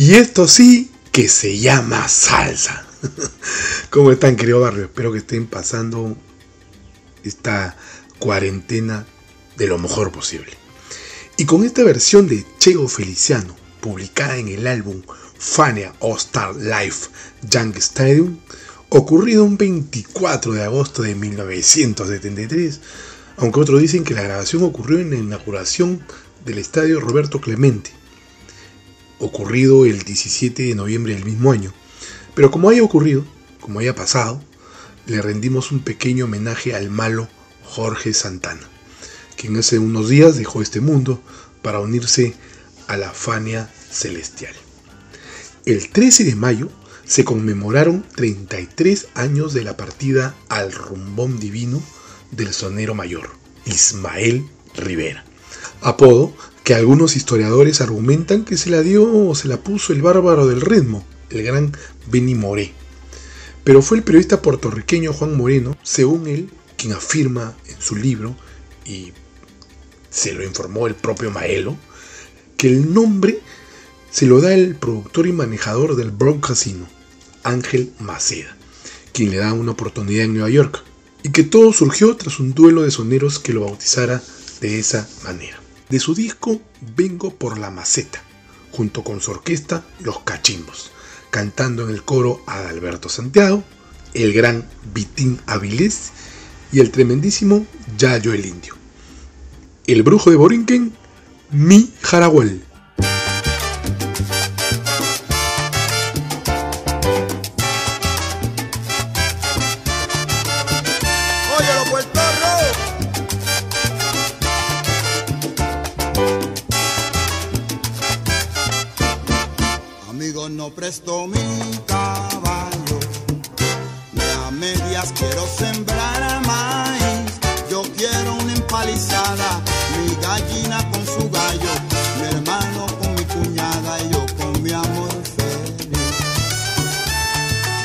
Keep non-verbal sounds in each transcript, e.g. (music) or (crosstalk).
Y esto sí que se llama salsa. (laughs) ¿Cómo están, querido barrio? Espero que estén pasando esta cuarentena de lo mejor posible. Y con esta versión de Chego Feliciano, publicada en el álbum Fania All Star Life Young Stadium, ocurrido un 24 de agosto de 1973, aunque otros dicen que la grabación ocurrió en la inauguración del estadio Roberto Clemente, ocurrido el 17 de noviembre del mismo año. Pero como haya ocurrido, como haya pasado, le rendimos un pequeño homenaje al malo Jorge Santana, quien hace unos días dejó este mundo para unirse a la Fania Celestial. El 13 de mayo se conmemoraron 33 años de la partida al rumbón divino del sonero mayor, Ismael Rivera, apodo que algunos historiadores argumentan que se la dio o se la puso el bárbaro del ritmo, el gran Benny Moré. Pero fue el periodista puertorriqueño Juan Moreno, según él, quien afirma en su libro, y se lo informó el propio Maelo, que el nombre se lo da el productor y manejador del Bronx Casino, Ángel Maceda, quien le da una oportunidad en Nueva York, y que todo surgió tras un duelo de soneros que lo bautizara de esa manera. De su disco Vengo por la Maceta, junto con su orquesta Los Cachimbos, cantando en el coro Adalberto Santiago, el gran Vitín Avilés y el tremendísimo Yayo el Indio. El brujo de Borinquen, Mi Jaraguel. Mi caballo, ni a medias quiero sembrar maíz. Yo quiero una empalizada, mi gallina con su gallo, mi hermano con mi cuñada y yo con mi amor feliz.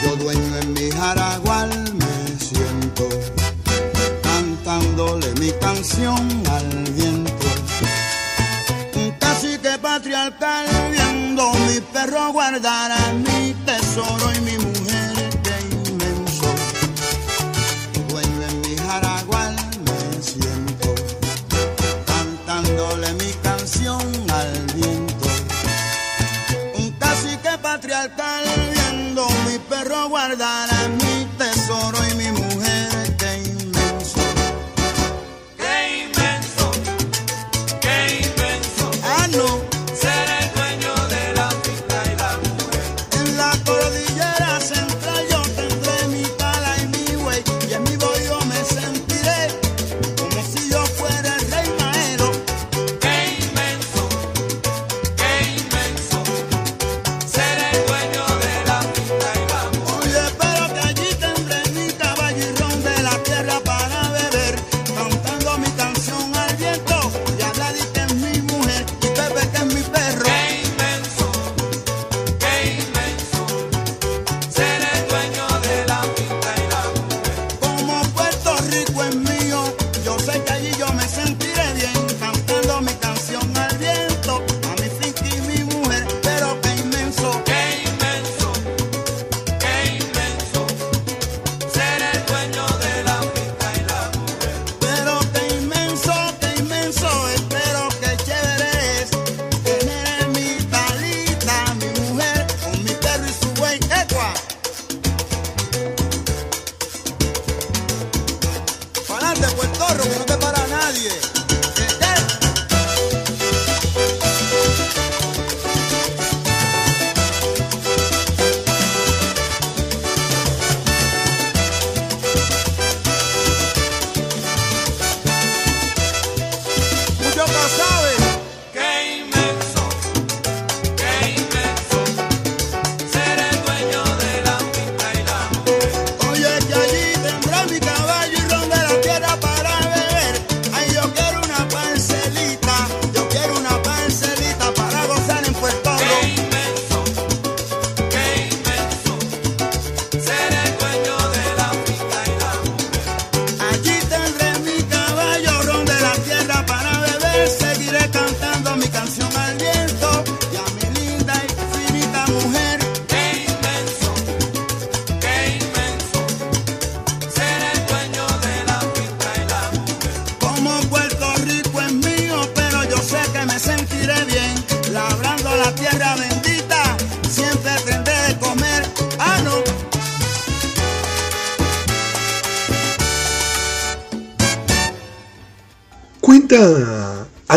Yo dueño en mi jaragual me siento, cantándole mi canción al viento. Un cacique patriarcal mi perro guardará mi tesoro y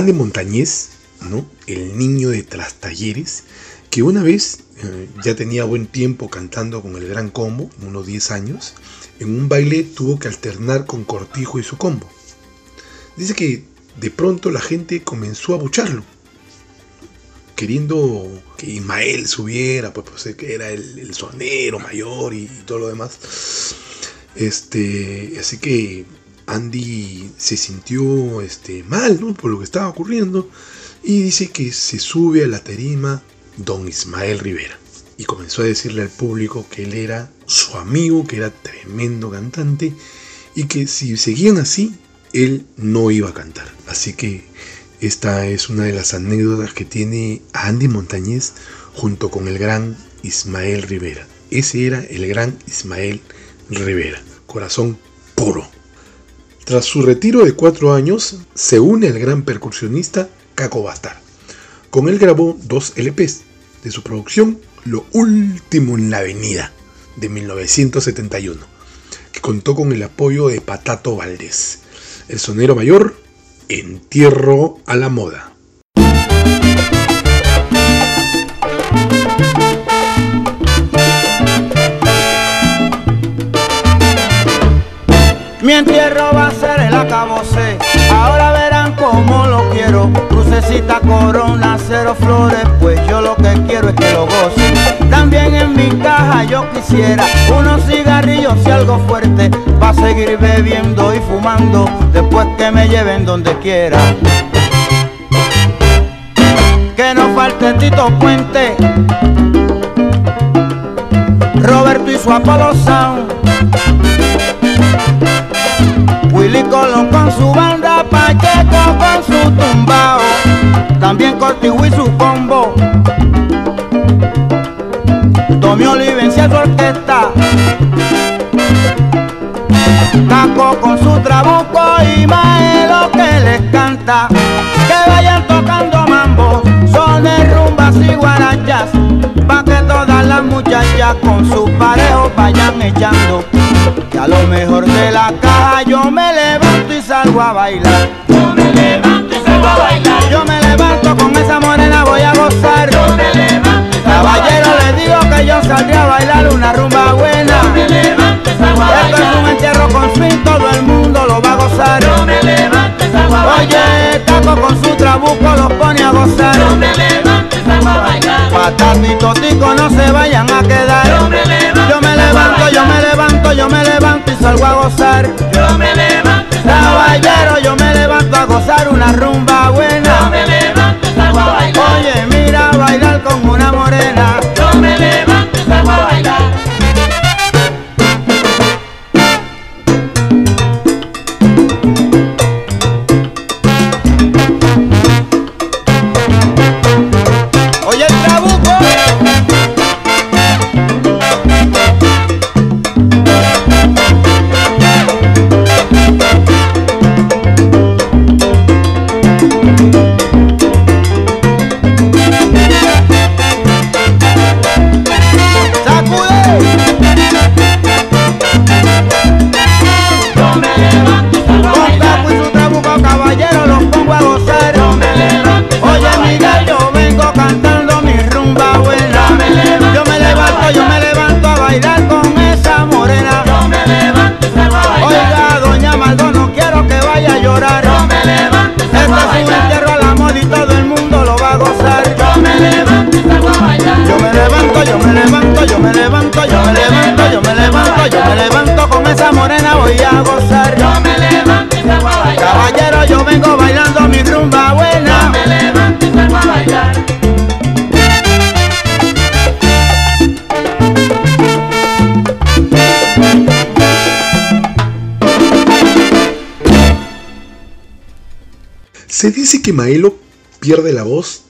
Andy Montañez, ¿no? El niño de Trastalleres, que una vez eh, ya tenía buen tiempo cantando con el Gran Combo, unos 10 años, en un baile tuvo que alternar con Cortijo y su combo. Dice que de pronto la gente comenzó a bucharlo, queriendo que Ismael subiera, pues, pues que era el, el sonero mayor y, y todo lo demás. Este, así que Andy se sintió este, mal por lo que estaba ocurriendo y dice que se sube a la tarima don Ismael Rivera y comenzó a decirle al público que él era su amigo, que era tremendo cantante y que si seguían así, él no iba a cantar. Así que esta es una de las anécdotas que tiene Andy Montañez junto con el gran Ismael Rivera. Ese era el gran Ismael Rivera, corazón puro. Tras su retiro de cuatro años, se une al gran percusionista Caco Bastar. Con él grabó dos LPs de su producción, Lo Último en la Avenida, de 1971, que contó con el apoyo de Patato Valdés. El sonero mayor, Entierro a la Moda. Mi entierro va a ser el acabose. Ahora verán cómo lo quiero. Crucecita, corona, cero flores. Pues yo lo que quiero es que lo gocen. También en mi caja yo quisiera unos cigarrillos y algo fuerte. Pa' seguir bebiendo y fumando. Después que me lleven donde quiera. Que no falte Tito Puente. Roberto y su Apollo Sound. Willy Colón con su banda, Pacheco con su tumbao, también Cortijo y su combo, Tommy Olivencia su orquesta, Caco con su trabuco y Maelo que les canta, que vayan tocando mambo, sones, rumbas y guarachas, pa' que todas las muchachas con sus parejos vayan echando. Que a lo mejor de la caja yo me levanto y salgo a bailar. Yo me levanto y salgo a bailar. Yo me levanto con esa morena, voy a gozar. Yo me levanto y salgo Caballero, bailar. le digo que yo saldré a bailar una rumba buena. Yo me levanto y salgo a Esto es un bailar. entierro con swing, todo el mundo lo va a gozar. Yo me levanto y salgo a bailar. Oye, Taco con su trabuco los pone a gozar. Yo me levanto salgo a bailar. Patas y totico no se vayan a quedar. Yo me levanto Yo me levanto, yo me levanto, yo me levanto y salgo a gozar. Yo me levanto y salgo a bailar. Caballero, yo me levanto a gozar una rumba Yo buena. me levanto salgo a bailar. Oye, mira bailar con una morena. Yo me levanto Dice que Maelo pierde la voz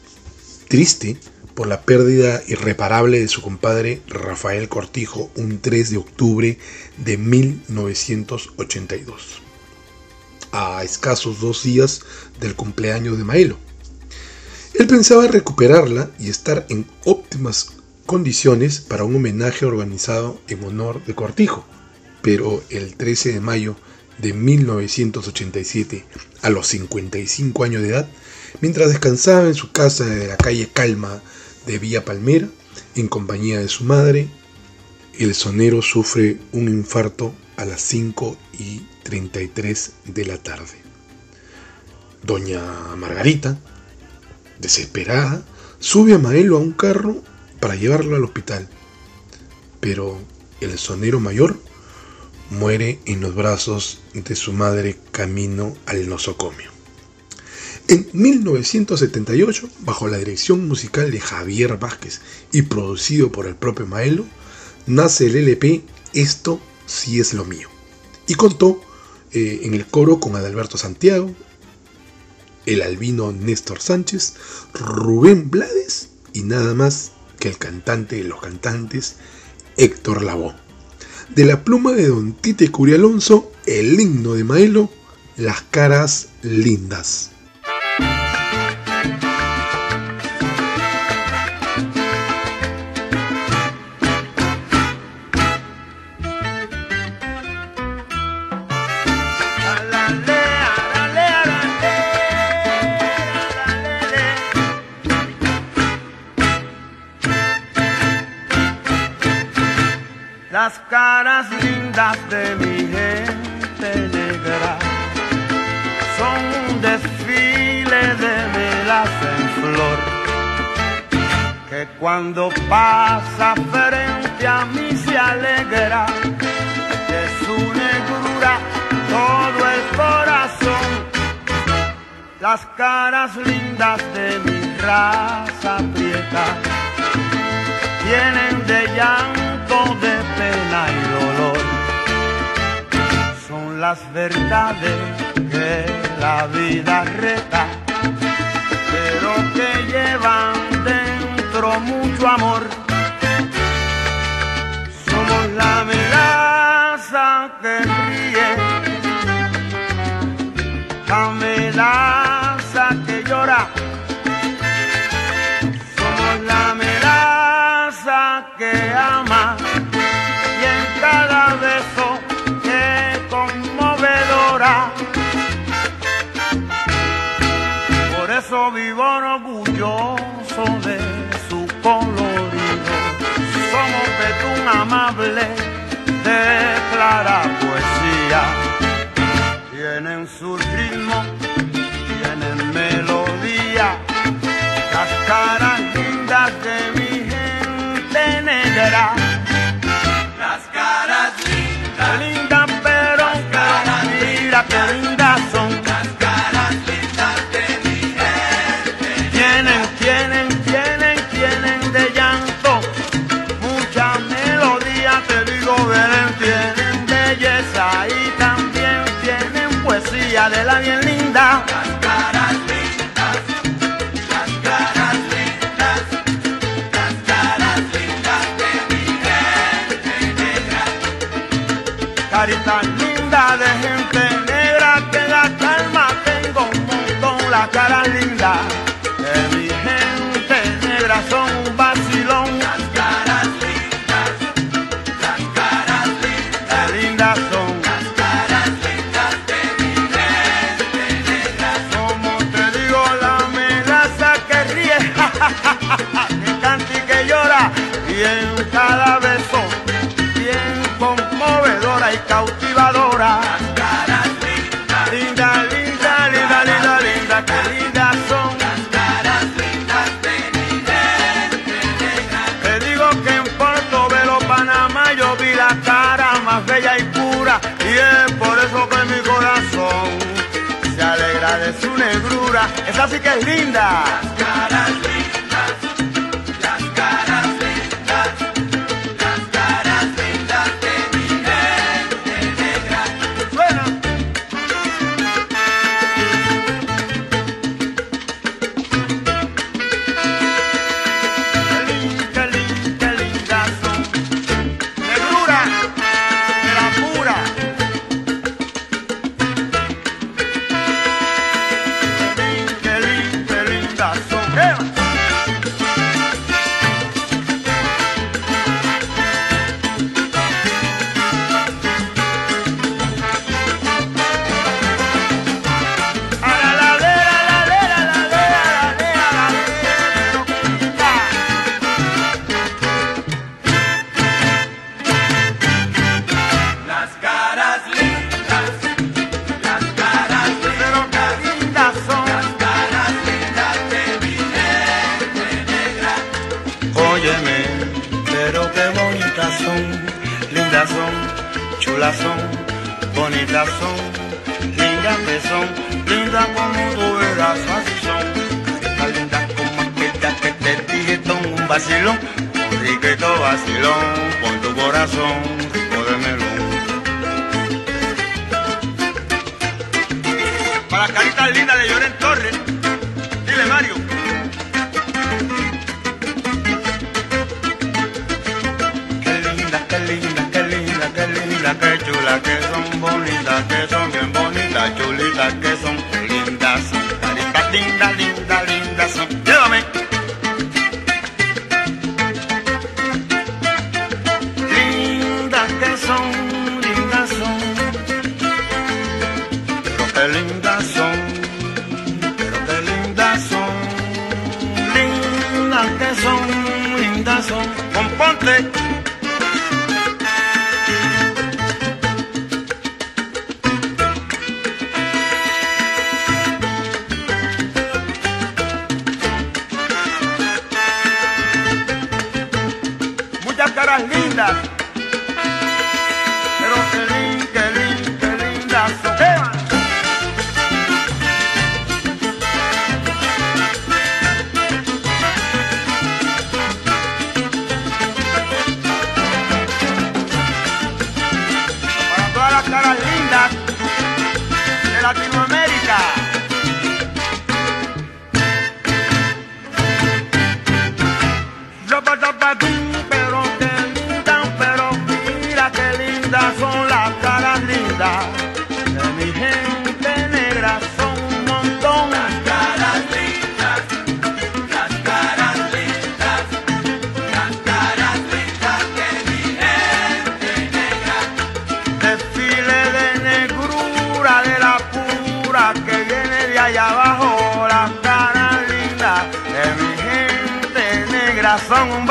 triste por la pérdida irreparable de su compadre Rafael Cortijo un 3 de octubre de 1982, a escasos dos días del cumpleaños de Maelo. Él pensaba recuperarla y estar en óptimas condiciones para un homenaje organizado en honor de Cortijo, pero el 13 de mayo de 1987, a los 55 años de edad, mientras descansaba en su casa de la calle Calma de Villa Palmera, en compañía de su madre, el sonero sufre un infarto a las 5 y 33 de la tarde. Doña Margarita, desesperada, sube a Maelo a un carro para llevarlo al hospital, pero el sonero mayor muere en los brazos de su madre camino al nosocomio. En 1978, bajo la dirección musical de Javier Vázquez y producido por el propio Maelo, nace el LP Esto sí es lo mío. Y contó eh, en el coro con Adalberto Santiago, el albino Néstor Sánchez, Rubén Blades y nada más que el cantante de los cantantes, Héctor Lavoe. De la pluma de Don Tite Curialonso, el himno de Maelo, Las caras lindas. Las caras lindas de mi gente negra son un desfile de velas en flor que cuando pasa frente a mí se alegra de su negrura todo el corazón. Las caras lindas de mi raza prieta tienen de llanto, de pena y dolor. Son las verdades que la vida reta, pero que llevan dentro mucho amor. Somos la melaza que eso vivo orgulloso de su colorido. Somos betún amable de clara poesía. Tienen su ritmo, la negrura. Esa sí que es linda.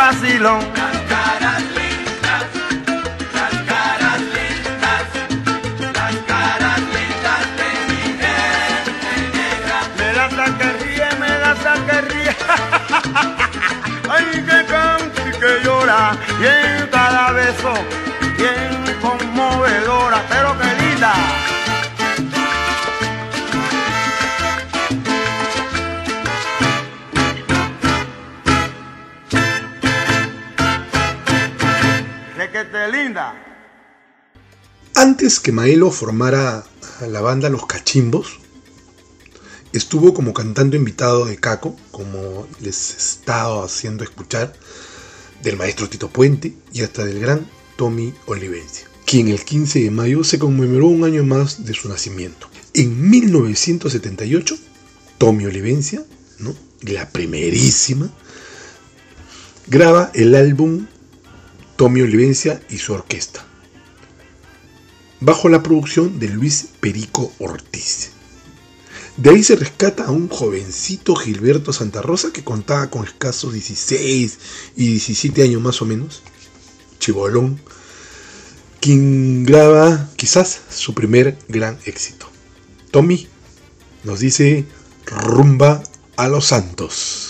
Las caras lindas, las caras lindas, las caras lindas de mi gente negra. Me da hasta que ríe, me da hasta que ríe. (laughs) Ay, que canta y que llora. Y en cada beso, bien conmovedora, pero que Antes que Maelo formara la banda Los Cachimbos, estuvo como cantante invitado de Caco, como les he estado haciendo escuchar, del maestro Tito Puente y hasta del gran Tommy Olivencia, quien el 15 de mayo se conmemoró un año más de su nacimiento. En 1978, Tommy Olivencia, la primerísima, graba el álbum Tommy Olivencia y su orquesta, bajo la producción de Luis Perico Ortiz. De ahí se rescata a un jovencito Gilberto Santa Rosa que contaba con escasos 16 y 17 años más o menos, chibolón, quien graba quizás su primer gran éxito. Tommy nos dice rumba a los santos.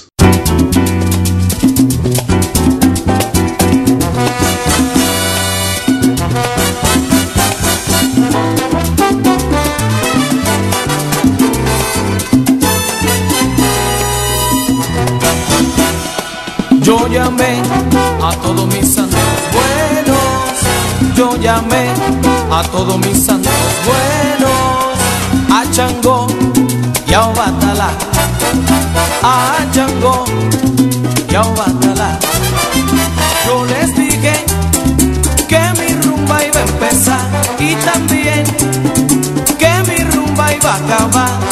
llamé a todos mis santos buenos, a Changó y a Obatalá, a Changó y a Obatalá. Yo les dije que mi rumba iba a empezar y también que mi rumba iba a acabar.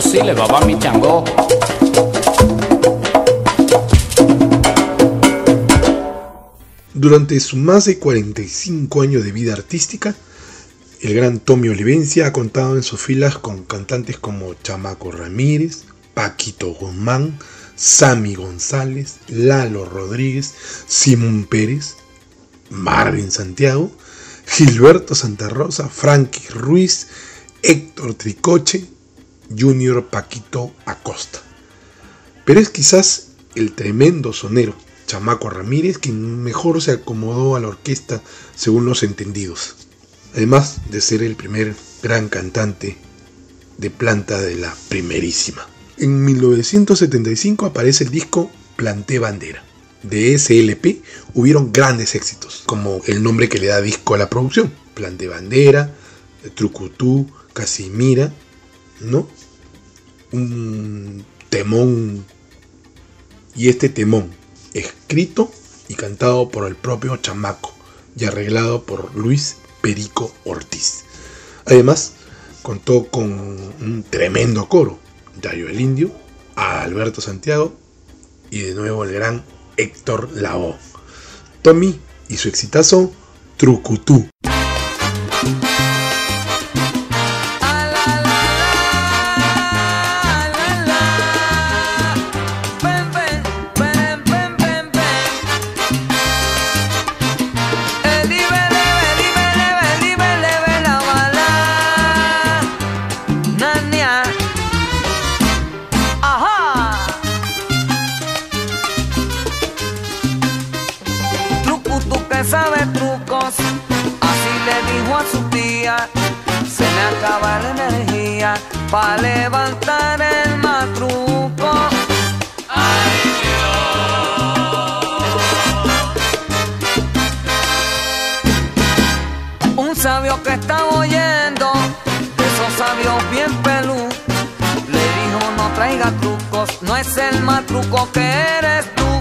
Sile baba mi chango. Durante sus más de 45 años de vida artística, el gran Tommy Olivencia ha contado en sus filas con cantantes como Chamaco Ramírez, Paquito Guzmán, Sammy González, Lalo Rodríguez, Simón Pérez, Marvin Santiago, Gilberto Santa Rosa, Frankie Ruiz, Héctor Tricoche, Junior Paquito Acosta. Pero es quizás el tremendo sonero Chamaco Ramírez quien mejor se acomodó a la orquesta según los entendidos. Además de ser el primer gran cantante de planta de la primerísima. En 1975 aparece el disco Planté Bandera. De ese LP hubieron grandes éxitos, como el nombre que le da disco a la producción. Planté Bandera, Trucutú, Casimira, ¿no? Un temón. Y este temón, escrito y cantado por el propio Chamaco y arreglado por Luis Perico Ortiz. Además, contó con un tremendo coro, Dario el Indio, a Alberto Santiago y de nuevo el gran Héctor Lavoe. Tommy y su exitazo Trucutú. Para levantar el matruco. Un sabio que estaba oyendo, de esos sabios bien pelú, le dijo no traiga trucos, no es el más truco que eres tú.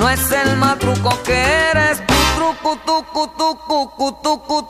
No es el más truco que eres tú, truco, tucu, tucu, tucu, tu.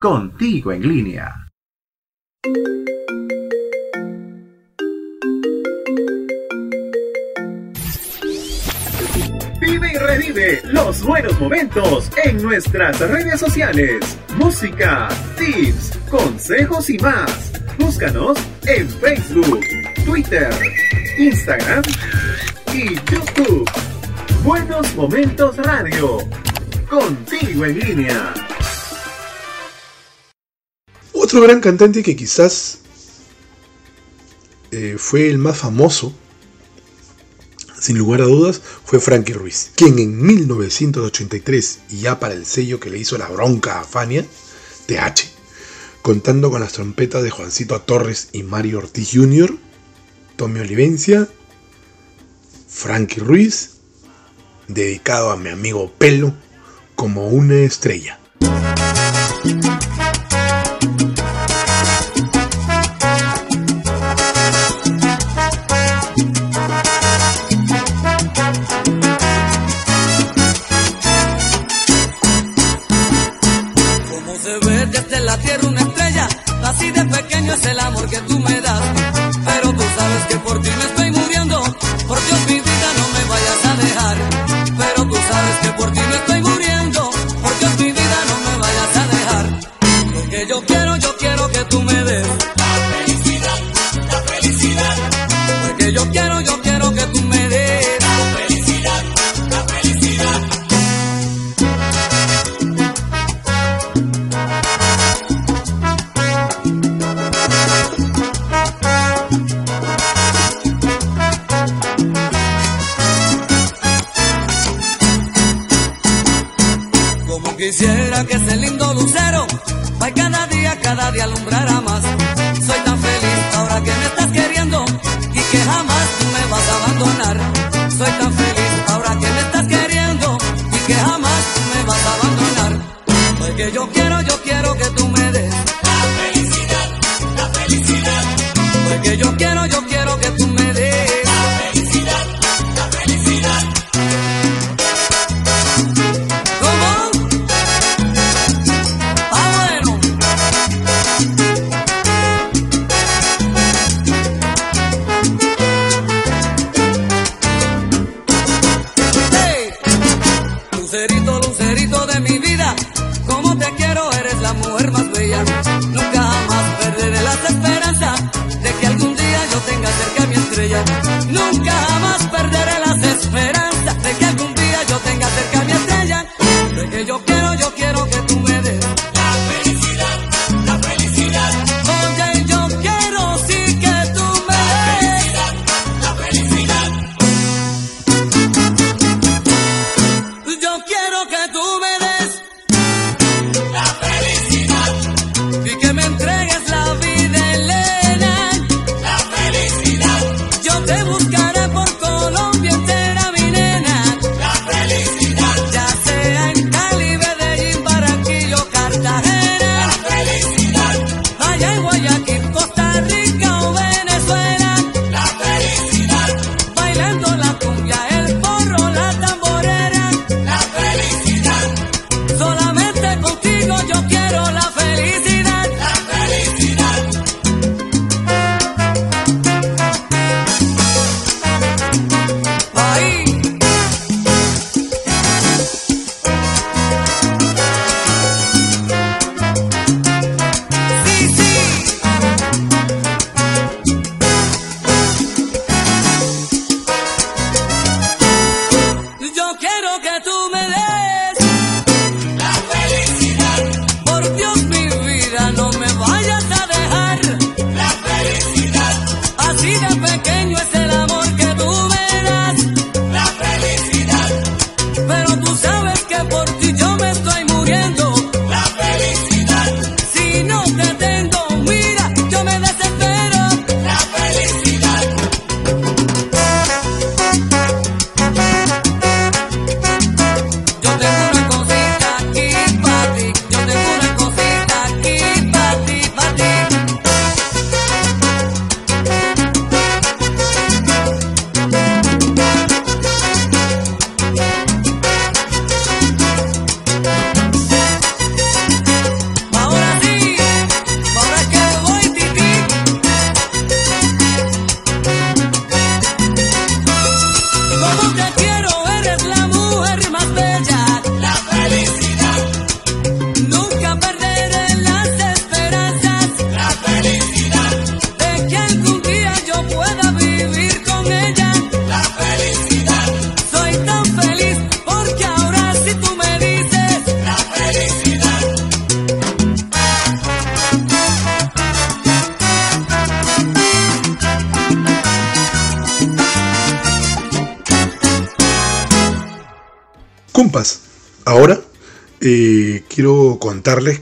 Contigo en línea. Vive y revive los buenos momentos en nuestras redes sociales. Música, tips, consejos y más. Búscanos en Facebook, Twitter, Instagram y YouTube. Buenos Momentos Radio. Contigo en línea. Otro gran cantante que quizás eh, fue el más famoso, sin lugar a dudas, fue Frankie Ruiz, quien en 1983, y ya para el sello que le hizo la bronca a Fania, TH, contando con las trompetas de Juancito Torres y Mario Ortiz Jr., Tommy Olivencia, Frankie Ruiz, dedicado a mi amigo Pelo, como una estrella.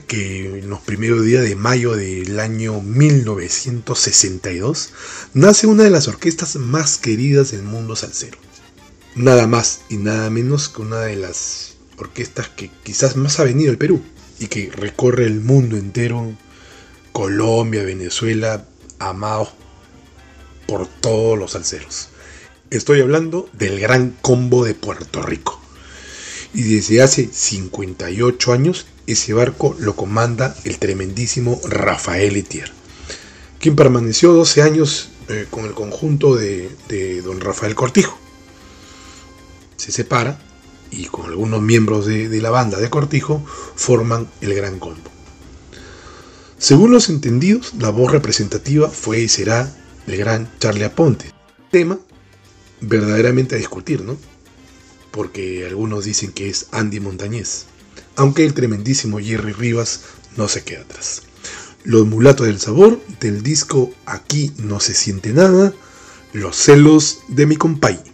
que en los primeros días de mayo del año 1962 nace una de las orquestas más queridas del mundo salsero. Nada más y nada menos que una de las orquestas que quizás más ha venido al Perú y que recorre el mundo entero, Colombia, Venezuela, amados por todos los salseros. Estoy hablando del gran combo de Puerto Rico y desde hace 58 años ese barco lo comanda el tremendísimo Rafael Etier, quien permaneció 12 años eh, con el conjunto de, don Rafael Cortijo. Se separa y con algunos miembros de, de la banda de Cortijo forman el Gran Combo. Según los entendidos, la voz representativa fue y será el gran Charlie Aponte. Tema verdaderamente a discutir, ¿no? porque algunos dicen que es Andy Montañez, aunque el tremendísimo Jerry Rivas no se queda atrás. Los mulatos del sabor del disco Aquí no se siente nada, los celos de mi compay.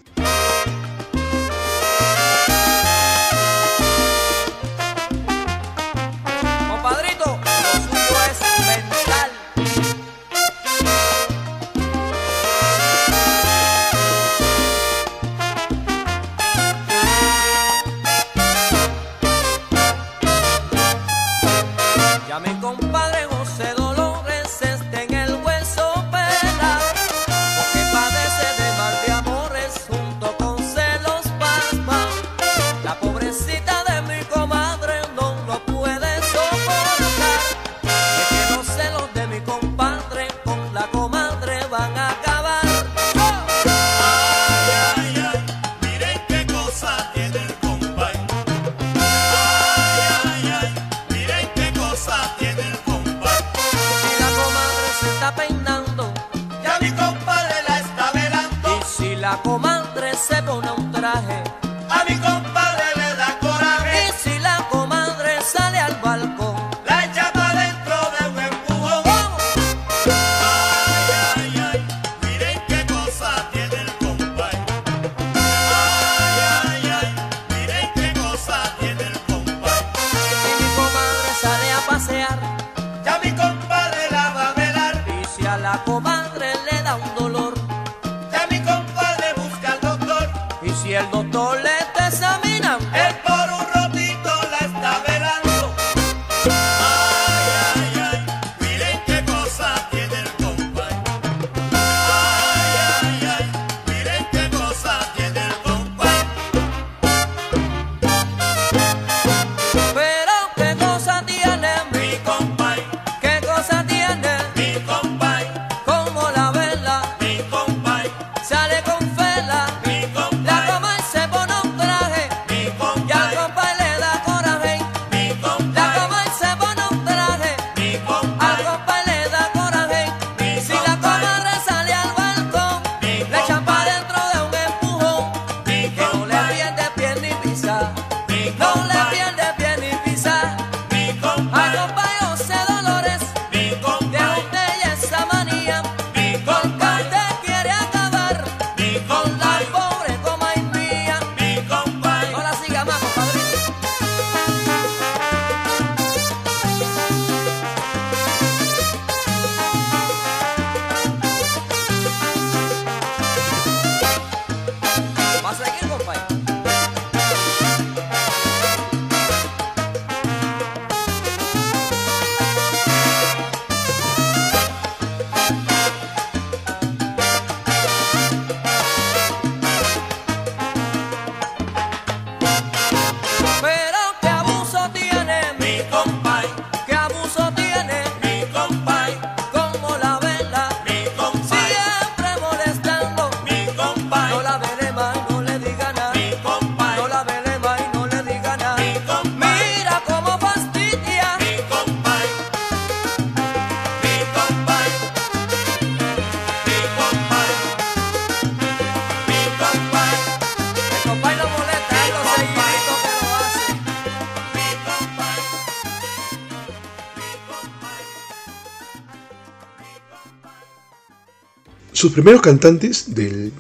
Sus primeros cantantes del,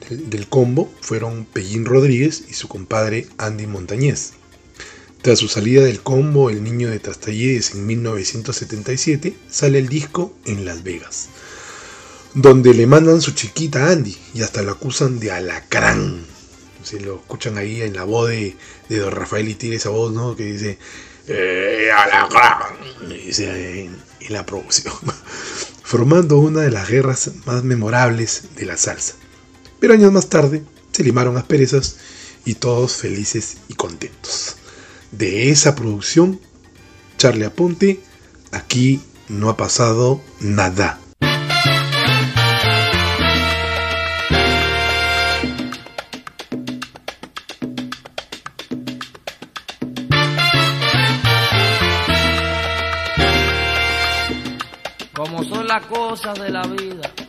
combo fueron Pellín Rodríguez y su compadre Andy Montañez. Tras su salida del combo El Niño de Trastalleres en 1977, sale el disco En Las Vegas, donde le mandan su chiquita Andy y hasta lo acusan de alacrán. Si lo escuchan ahí en la voz de, de Don Rafael y tiene esa voz, ¿no? Que dice, eh, alacrán, en, en la producción. (laughs) formando una de las guerras más memorables de la salsa. Pero años más tarde se limaron asperezas y todos felices y contentos. De esa producción, Charlie Aponte, aquí no ha pasado nada. Cosas de la vida.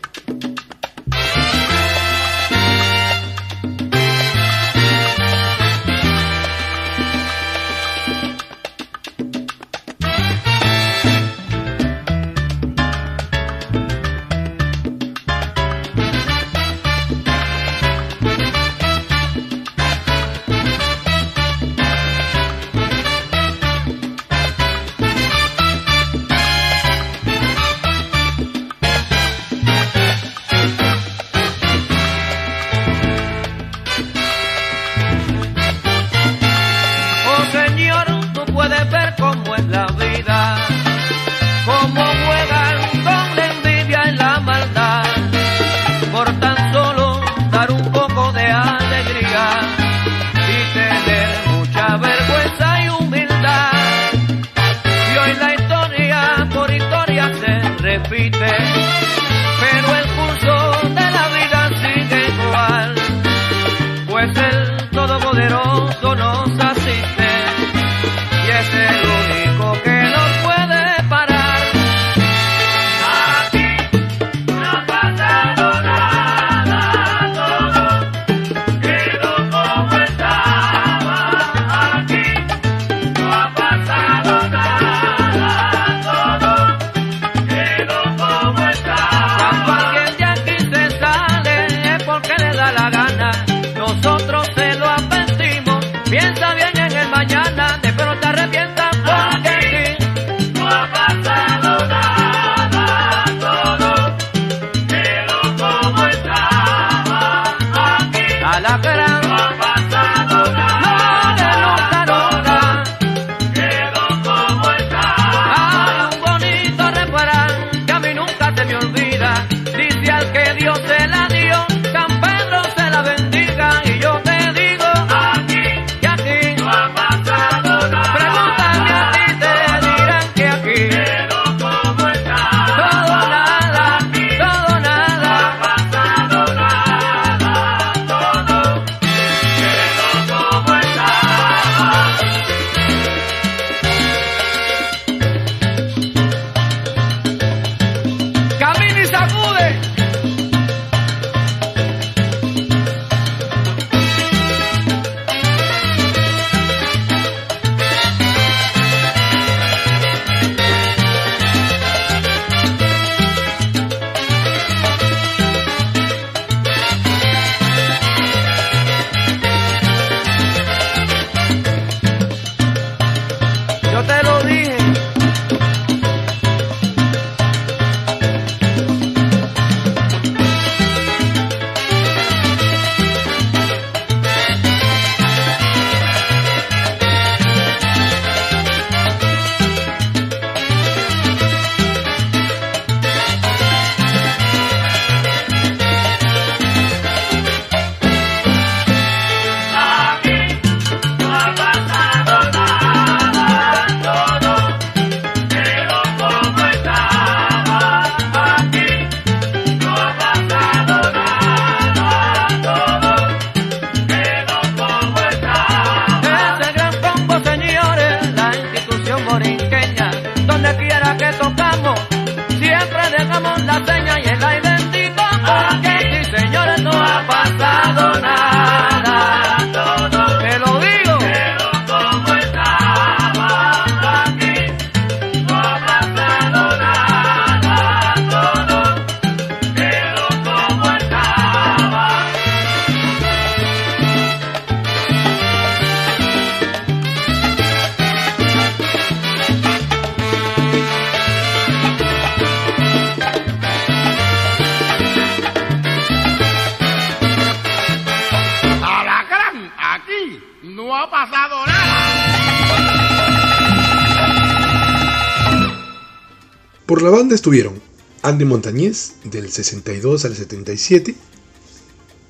Estuvieron Andy Montañez del 62 al 77,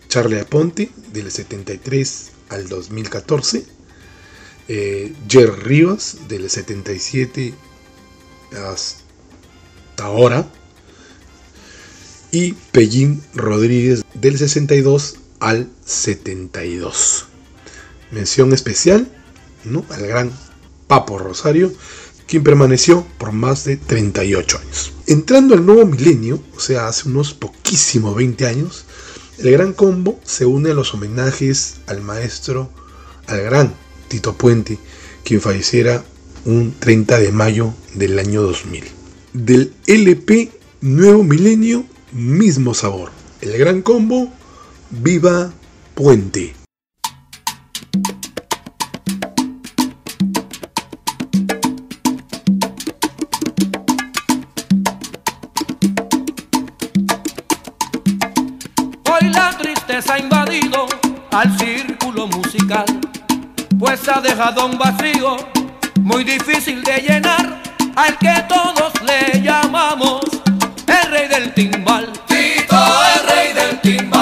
Charlie Aponte del 73 al 2014, eh, Jerry Rivas del 77 hasta ahora y Pellín Rodríguez del 62 al 72. Mención especial ¿no? al gran Papo Rosario, quien permaneció por más de 38 años. Entrando al nuevo milenio, o sea, hace unos poquísimos 20 años, el Gran Combo se une a los homenajes al maestro, al gran Tito Puente, quien falleciera un 30 de mayo del año 2000. Del LP Nuevo Milenio, mismo sabor. El Gran Combo, Viva Puente. Ha dejado un vacío muy difícil de llenar al que todos le llamamos el rey del timbal. Tito, el rey del timbal.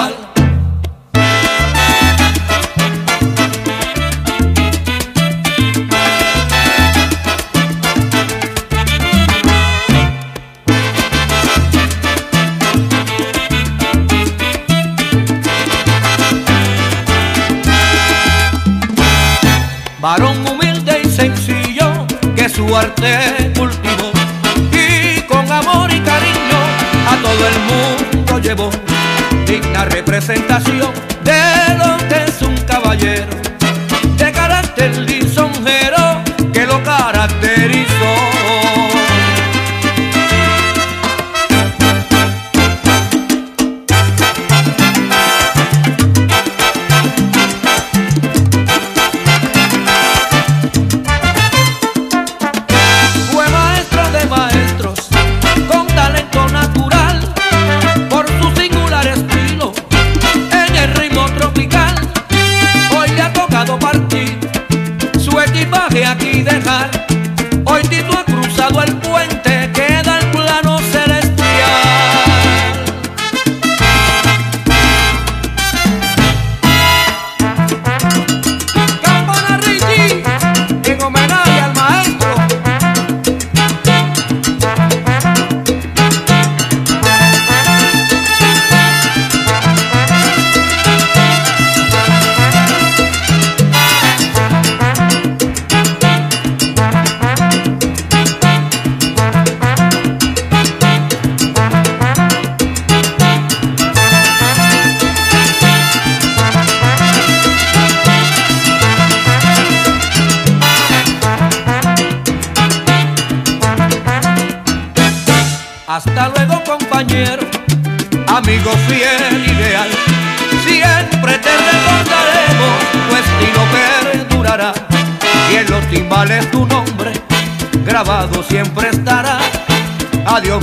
Su arte cultivó y con amor y cariño a todo el mundo llevó digna representación de lo que es un caballero de carácter lisonjero que lo caracterizó.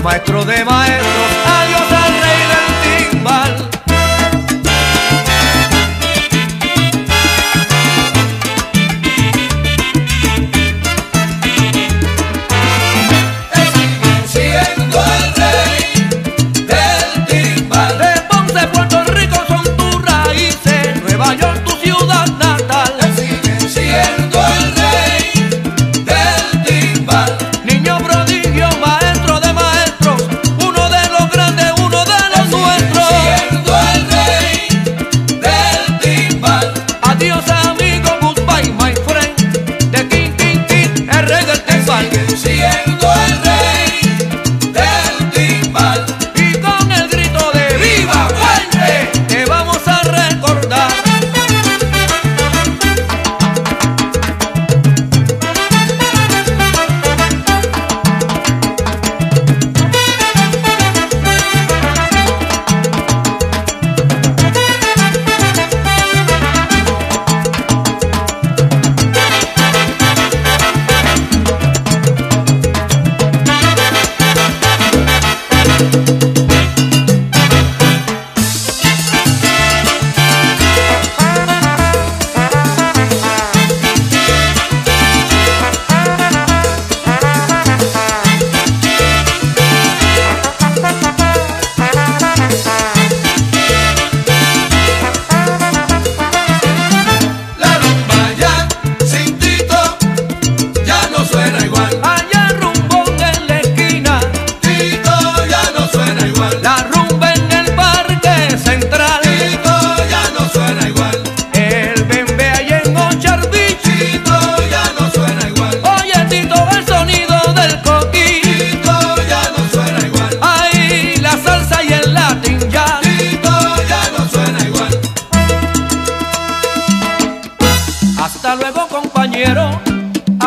Adiós maestro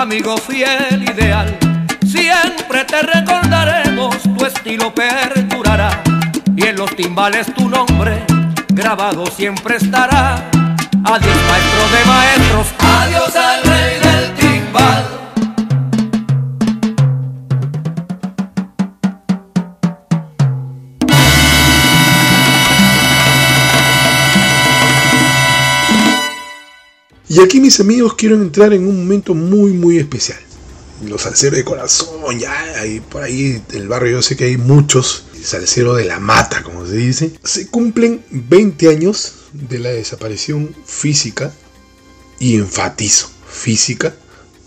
amigo fiel, ideal. Siempre te recordaremos, tu estilo perdurará. Y en los timbales tu nombre grabado siempre estará. Adiós maestro de maestros, adiós al rey del timbal. Y aquí mis amigos quiero entrar en un momento muy muy especial. Los salseros de corazón, ya ahí, por ahí del barrio yo sé que hay muchos salseros de la mata, como se dice. Se cumplen 20 años de la desaparición física y enfatizo física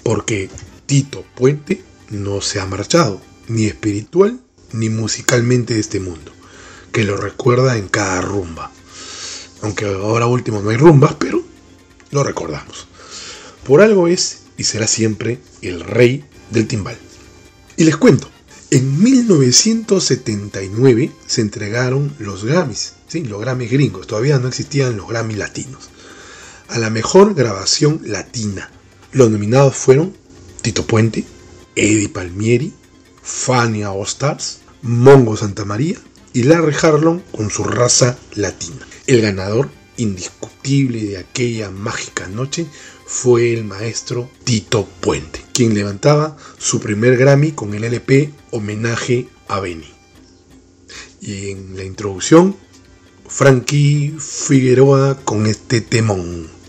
porque Tito Puente no se ha marchado, ni espiritual ni musicalmente de este mundo, que lo recuerda en cada rumba. Aunque ahora último no hay rumbas, pero lo recordamos. Por algo es y será siempre el rey del timbal. Y les cuento, en 1979 se entregaron los Grammys, ¿sí? los Grammys gringos, todavía no existían los Grammys latinos, a la mejor grabación latina. Los nominados fueron Tito Puente, Eddie Palmieri, Fania Ostars, Mongo Santamaría y Larry Harlon con su raza latina. El ganador indiscutible de aquella mágica noche fue el maestro Tito Puente, quien levantaba su primer Grammy con el LP Homenaje a Benny. Y en la introducción, Frankie Figueroa con este temón.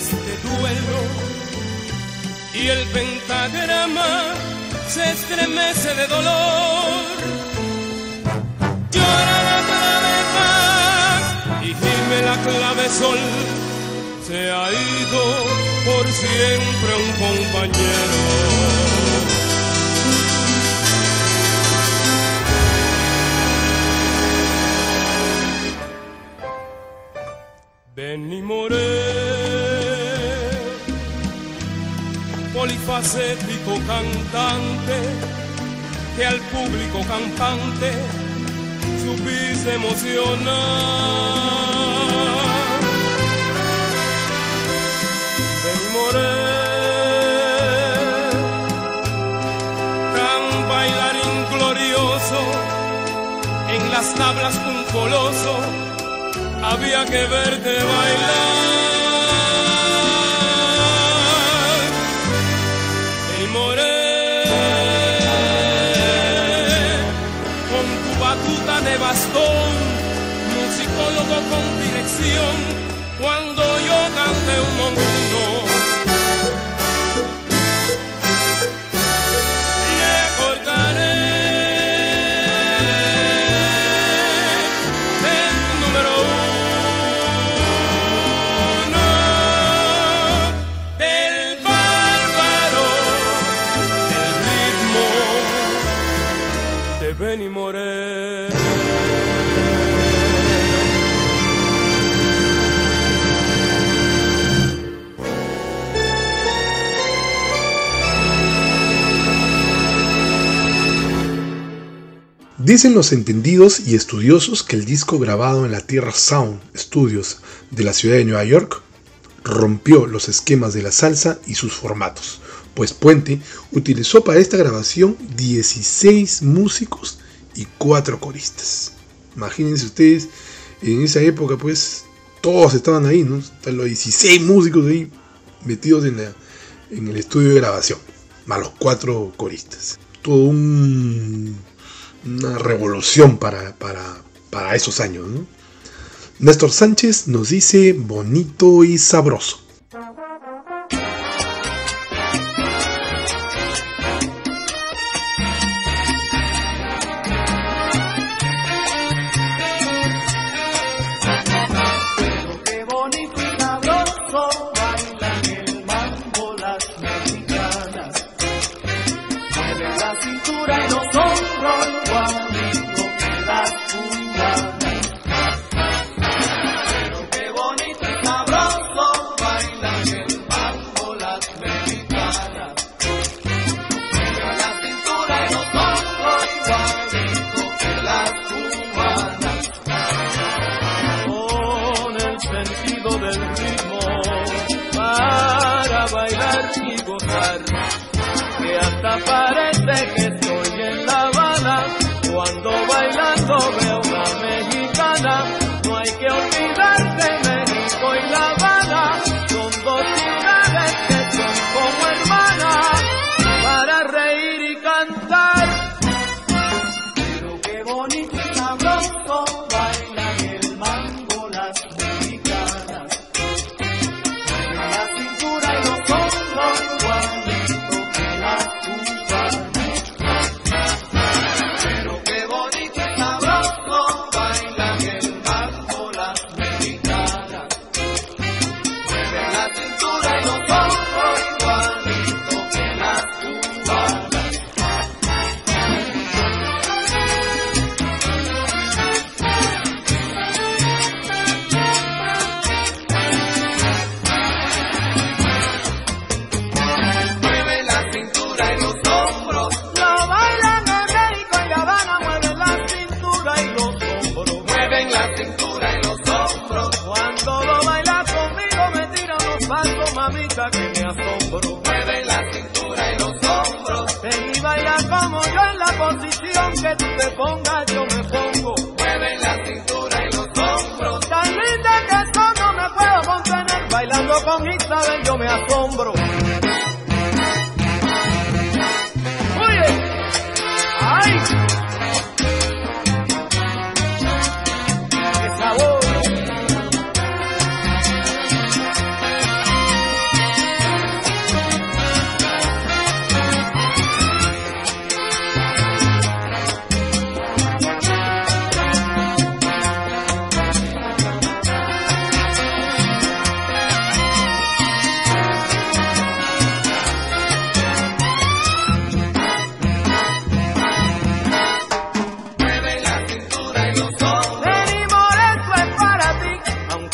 Notas de duelo y el pentagrama se estremece de dolor. Llora la clave y gime la clave sol. Se ha ido por siempre un compañero. Benny Moré, polifacético cantante, que al público campante supiste emocionar. Benny Moré, gran bailarín glorioso, en las tablas un coloso había que verte bailar. Dirección, cuando yo cante un montuno. Dicen los entendidos y estudiosos que el disco grabado en la Tierra Sound Studios de la ciudad de Nueva York rompió los esquemas de la salsa y sus formatos, pues Puente utilizó para esta grabación 16 músicos y 4 coristas. Imagínense ustedes, en esa época pues todos estaban ahí, ¿no? Están los 16 músicos ahí metidos en, la- en el estudio de grabación, más los 4 coristas. Todo un una revolución para, para, para esos años. ¿no? Néstor Sánchez nos dice bonito y sabroso.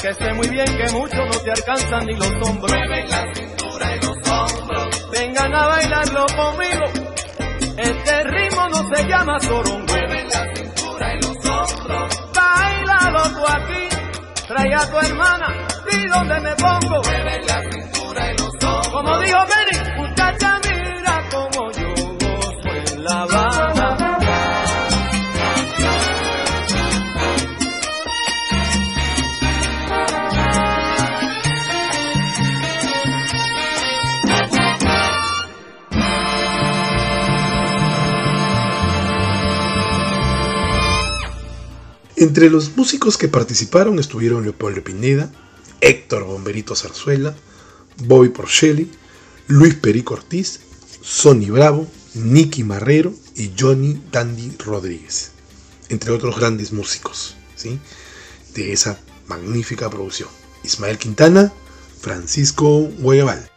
que sé muy bien que mucho no te alcanzan ni los hombros. Mueven la cintura y los hombros. Vengan a bailarlo conmigo. Este ritmo no se llama sorongo. Mueven la cintura y los hombros. Bailalo tú aquí. Trae a tu hermana. Di donde me pongo. Mueven la cintura y los hombros. Como dijo Benny. Entre los músicos que participaron estuvieron Leopoldo Pineda, Héctor Bomberito Zarzuela, Bobby Porcelli, Luis Perico Ortiz, Sonny Bravo, Nicky Marrero y Johnny Dandy Rodríguez, entre otros grandes músicos ¿sí? de esa magnífica producción. Ismael Quintana, Francisco Guayabal.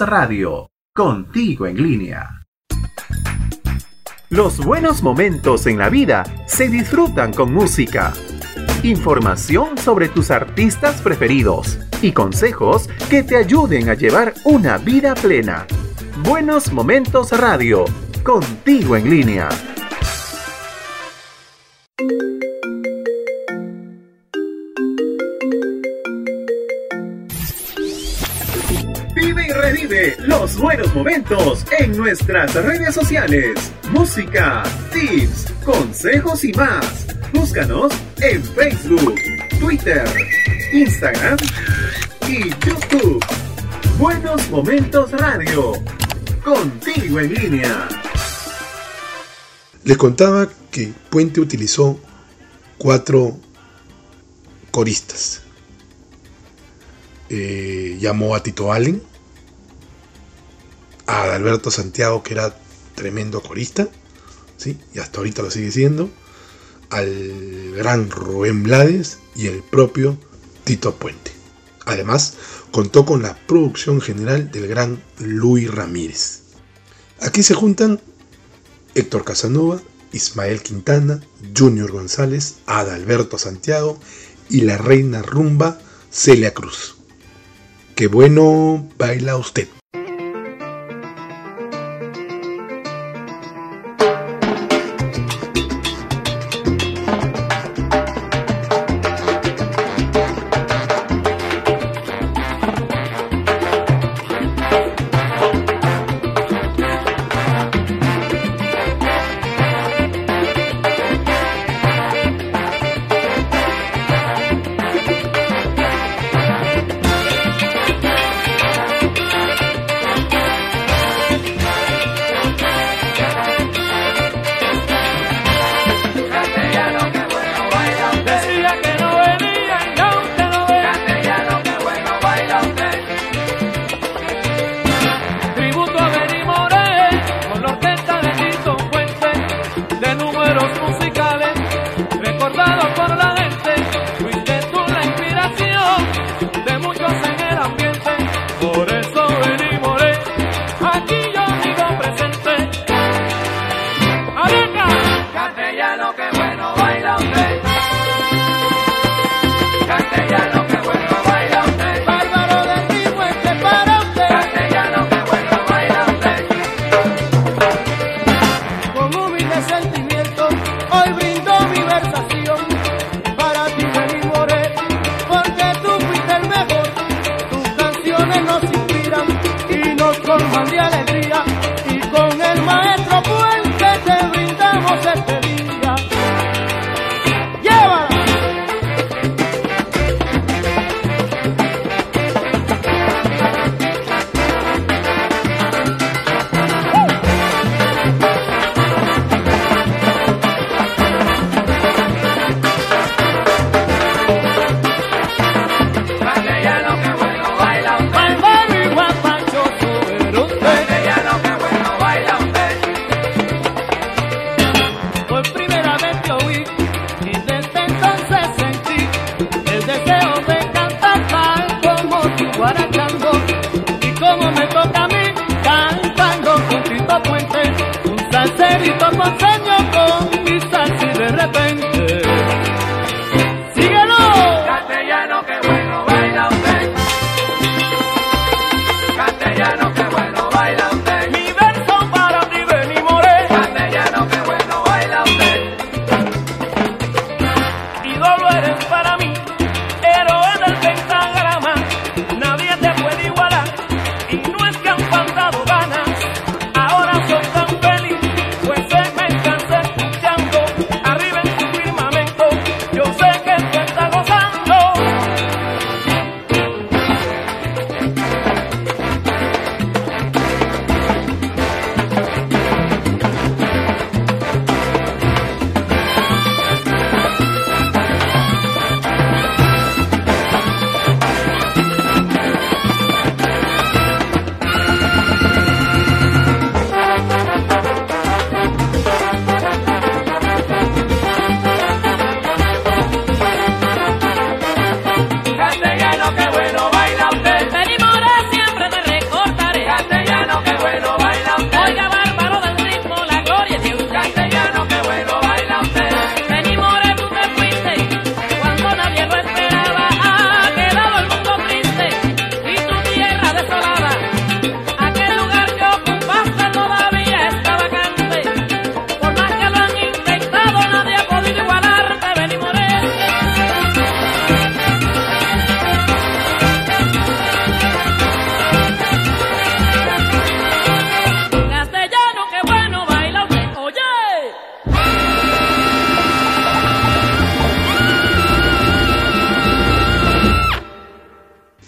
Radio, contigo en línea. Los buenos momentos en la vida se disfrutan con música. Información sobre tus artistas preferidos y consejos que te ayuden a llevar una vida plena. Buenos Momentos Radio, contigo en línea. Los buenos momentos en nuestras redes sociales. Música, tips, consejos y más. Búscanos en Facebook, Twitter, Instagram y YouTube. Buenos Momentos Radio. Contigo en línea. Les contaba que Puente utilizó cuatro coristas. Eh, llamó a Tito Allen, a Adalberto Santiago, que era tremendo corista, ¿sí? y hasta ahorita lo sigue siendo, al gran Rubén Blades y el propio Tito Puente. Además, contó con la producción general del gran Luis Ramírez. Aquí se juntan Héctor Casanova, Ismael Quintana, Junior González, Adalberto Santiago y la reina rumba Celia Cruz. Qué bueno baila usted.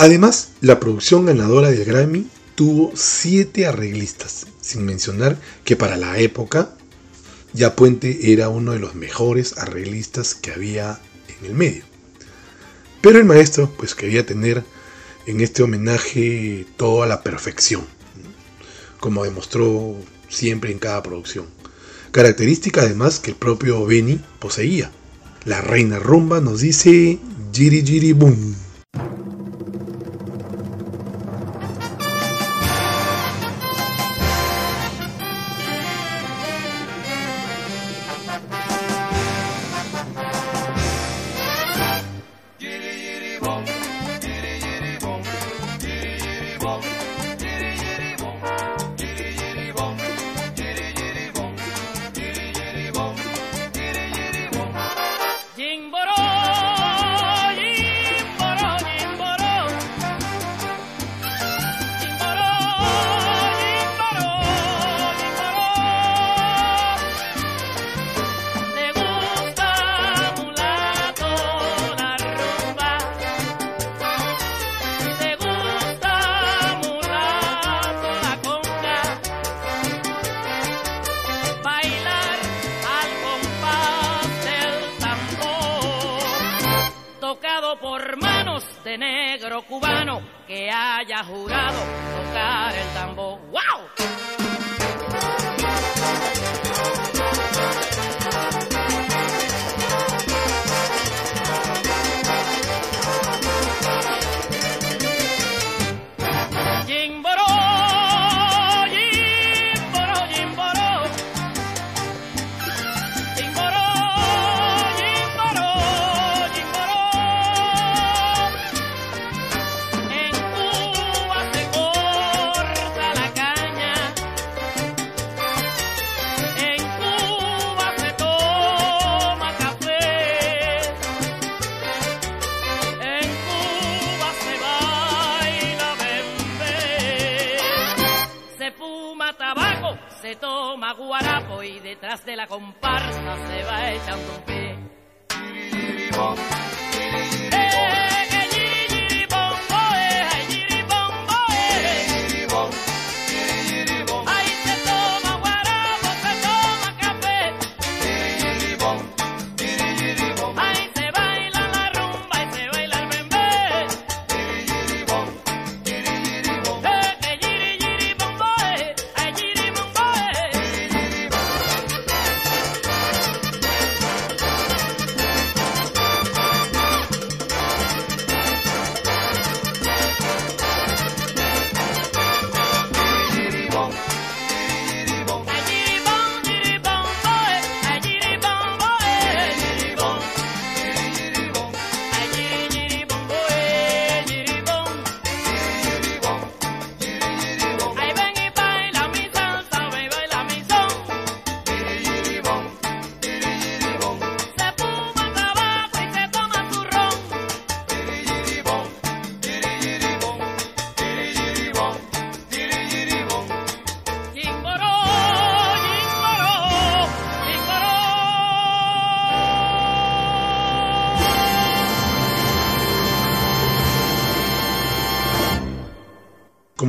Además, la producción ganadora del Grammy tuvo siete arreglistas, sin mencionar que para la época ya Puente era uno de los mejores arreglistas que había en el medio. Pero el maestro pues quería tener en este homenaje toda la perfección, como demostró siempre en cada producción. Característica además que el propio Benny poseía. La reina rumba nos dice Giri Giri Boom. Bye.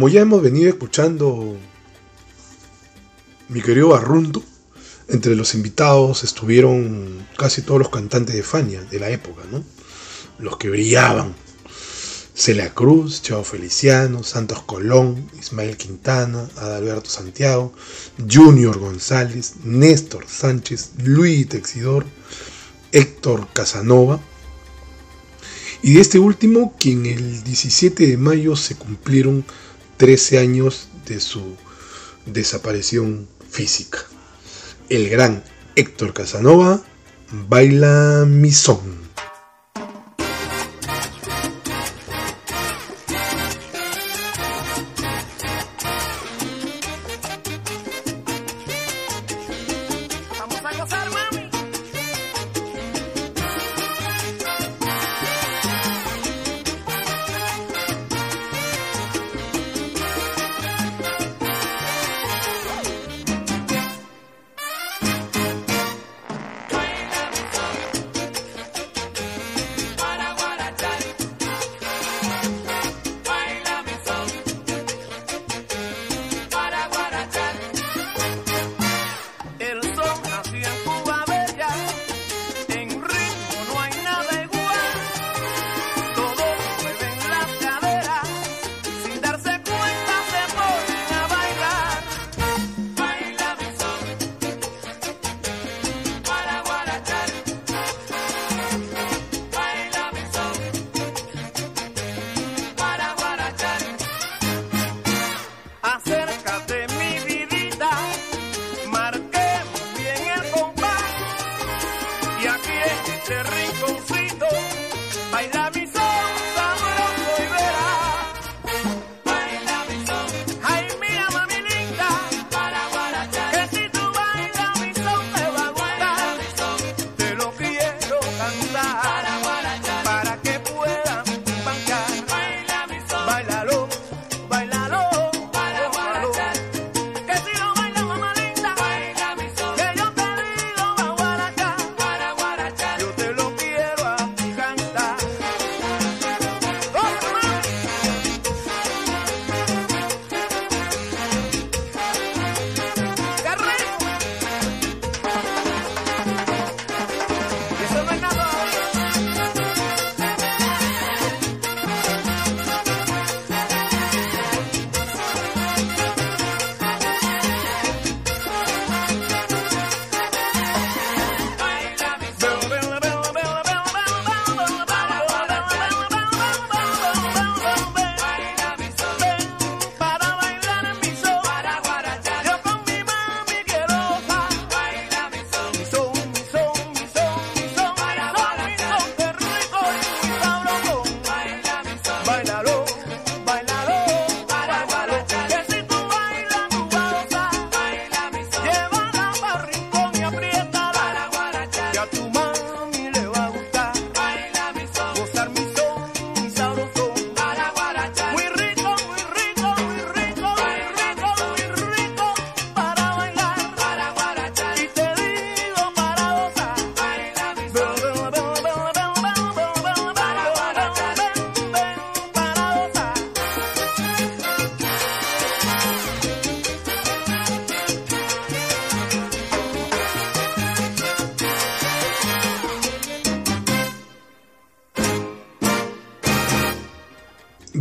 Ya hemos venido escuchando, mi querido Barrunto, entre los invitados estuvieron casi todos los cantantes de Fania de la época, ¿no? Los que brillaban. Celia Cruz, Chavo Feliciano, Santos Colón, Ismael Quintana, Adalberto Santiago, Junior González, Néstor Sánchez, Luis Texidor, Héctor Casanova, y de este último, quien el 17 de mayo se cumplieron 13 años de su desaparición física. El gran Héctor Casanova baila mi son.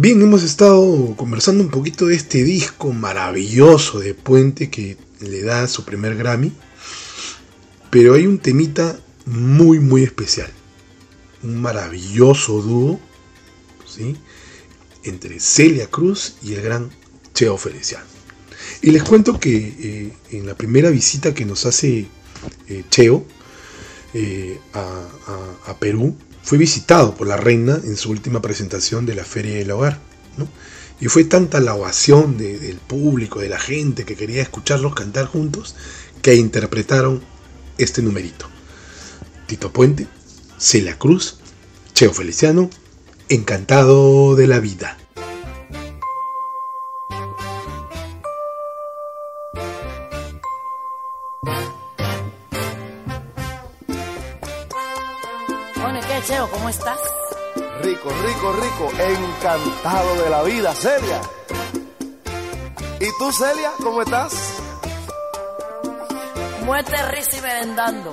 Bien, hemos estado conversando un poquito de este disco maravilloso de Puente que le da su primer Grammy. Pero hay un temita muy, muy especial. Un maravilloso dúo ¿sí? entre Celia Cruz y el gran Cheo Feliciano. Y les cuento que eh, en la primera visita que nos hace eh, Cheo eh, a, Perú, fue visitado por la reina en su última presentación de la Feria del Hogar. ¿no? Y fue tanta la ovación de- del público, de la gente que quería escucharlos cantar juntos, que interpretaron este numerito. Tito Puente, Celia Cruz, Cheo Feliciano, Encantado de la Vida. Rico, encantado de la vida, Celia. ¿Y tú, Celia, cómo estás? Muerte, risa y merendando.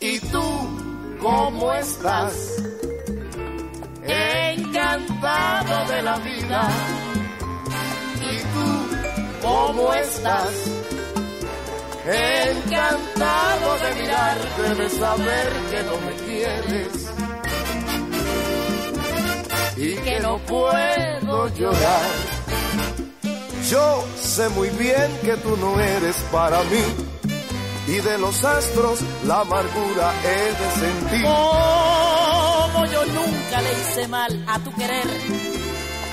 ¿Y tú, cómo estás? Encantado de la vida. ¿Y tú, cómo estás? Encantado de mirarte, Debes saber que no me quieres y que no puedo llorar. Yo sé muy bien que tú no eres para mí y de los astros la amargura he de sentir. Como yo nunca le hice mal a tu querer,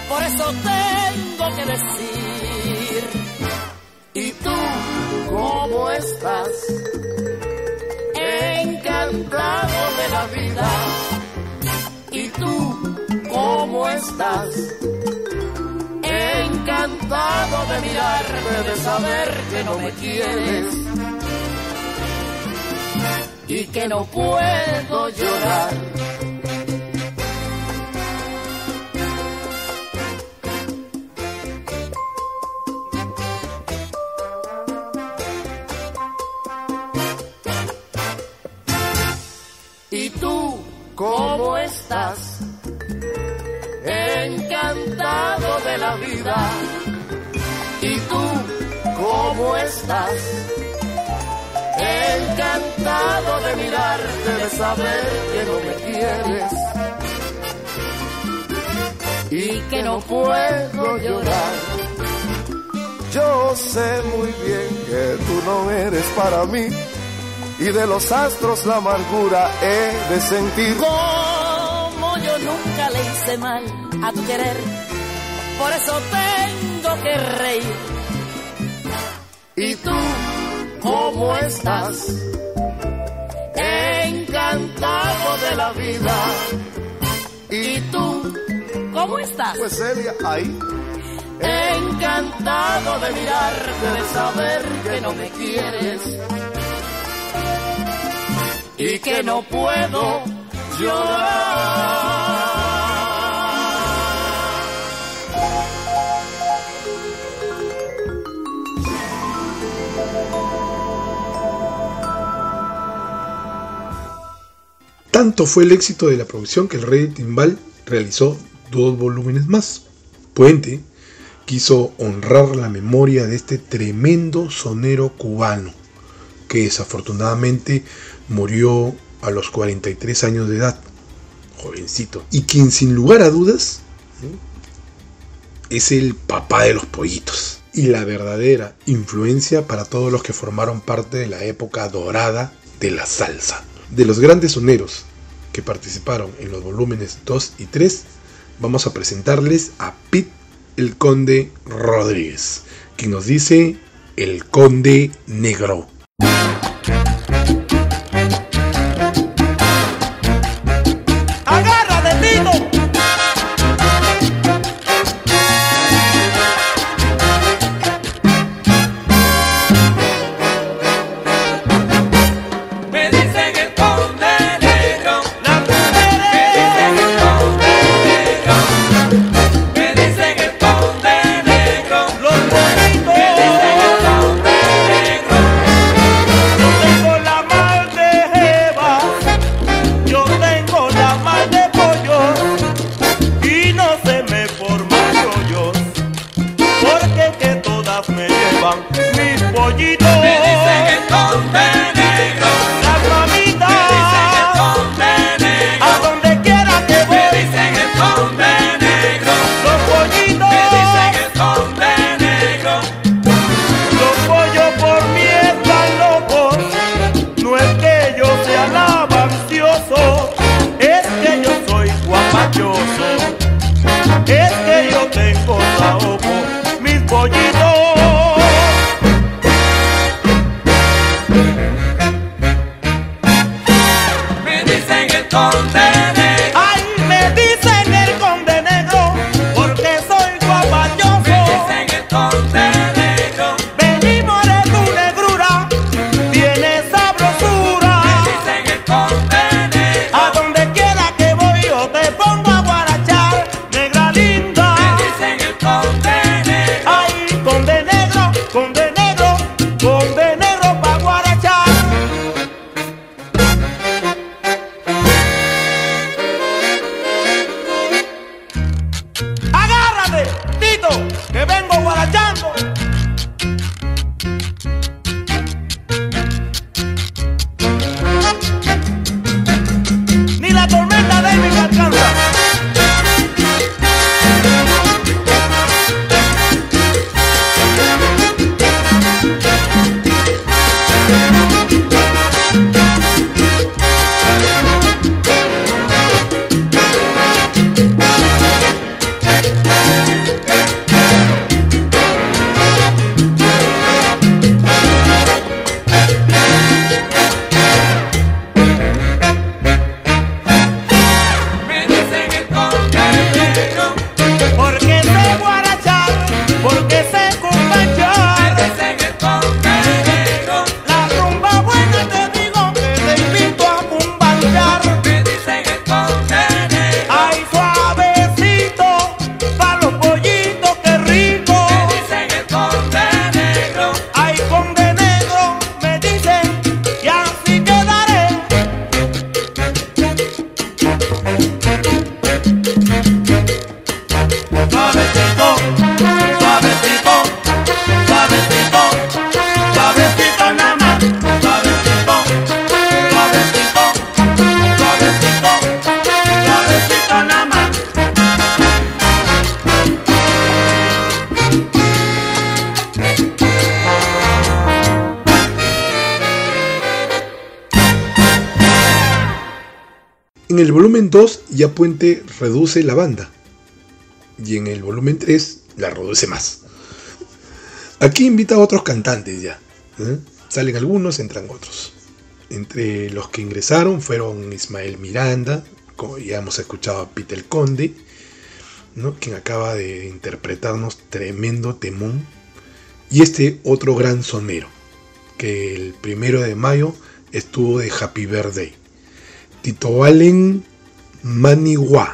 por eso tengo que decir. ¿Y tú cómo estás? Encantado de la vida. ¿Y tú cómo estás? Encantado de mirarte, de saber que no me quieres y que no puedo llorar. ¿Y tú cómo estás? Encantado de la vida. ¿Y tú cómo estás? Encantado de mirarte, De saber que no me quieres y que no puedo llorar. Yo sé muy bien que tú no eres para mí y de los astros la amargura he de sentir. Como yo nunca le hice mal a tu querer, por eso tengo que reír. ¿Y tú cómo estás? Encantado de la vida. ¿Y tú cómo estás? Pues Celia, ahí. Encantado de mirarte, de saber que no me quieres y que no puedo llorar. Tanto fue el éxito de la producción que el rey Timbal realizó dos volúmenes más. Puente quiso honrar la memoria de este tremendo sonero cubano, que desafortunadamente murió a los 43 años de edad, jovencito, y quien sin lugar a dudas es el papá de los pollitos y la verdadera influencia para todos los que formaron parte de la época dorada de la salsa. De los grandes soneros que participaron en los volúmenes 2 y 3, vamos a presentarles a Pete el Conde Rodríguez, que nos dice el Conde Negro. reduce la banda y en el volumen 3 la reduce más. Aquí invita a otros cantantes ya. ¿eh? Salen algunos, entran otros. Entre los que ingresaron fueron Ismael Miranda, ya hemos escuchado a Peter Conde, ¿no? quien acaba de interpretarnos tremendo temón, y este otro gran sonero, que el primero de mayo estuvo de Happy Birthday. Tito Valen Manigua.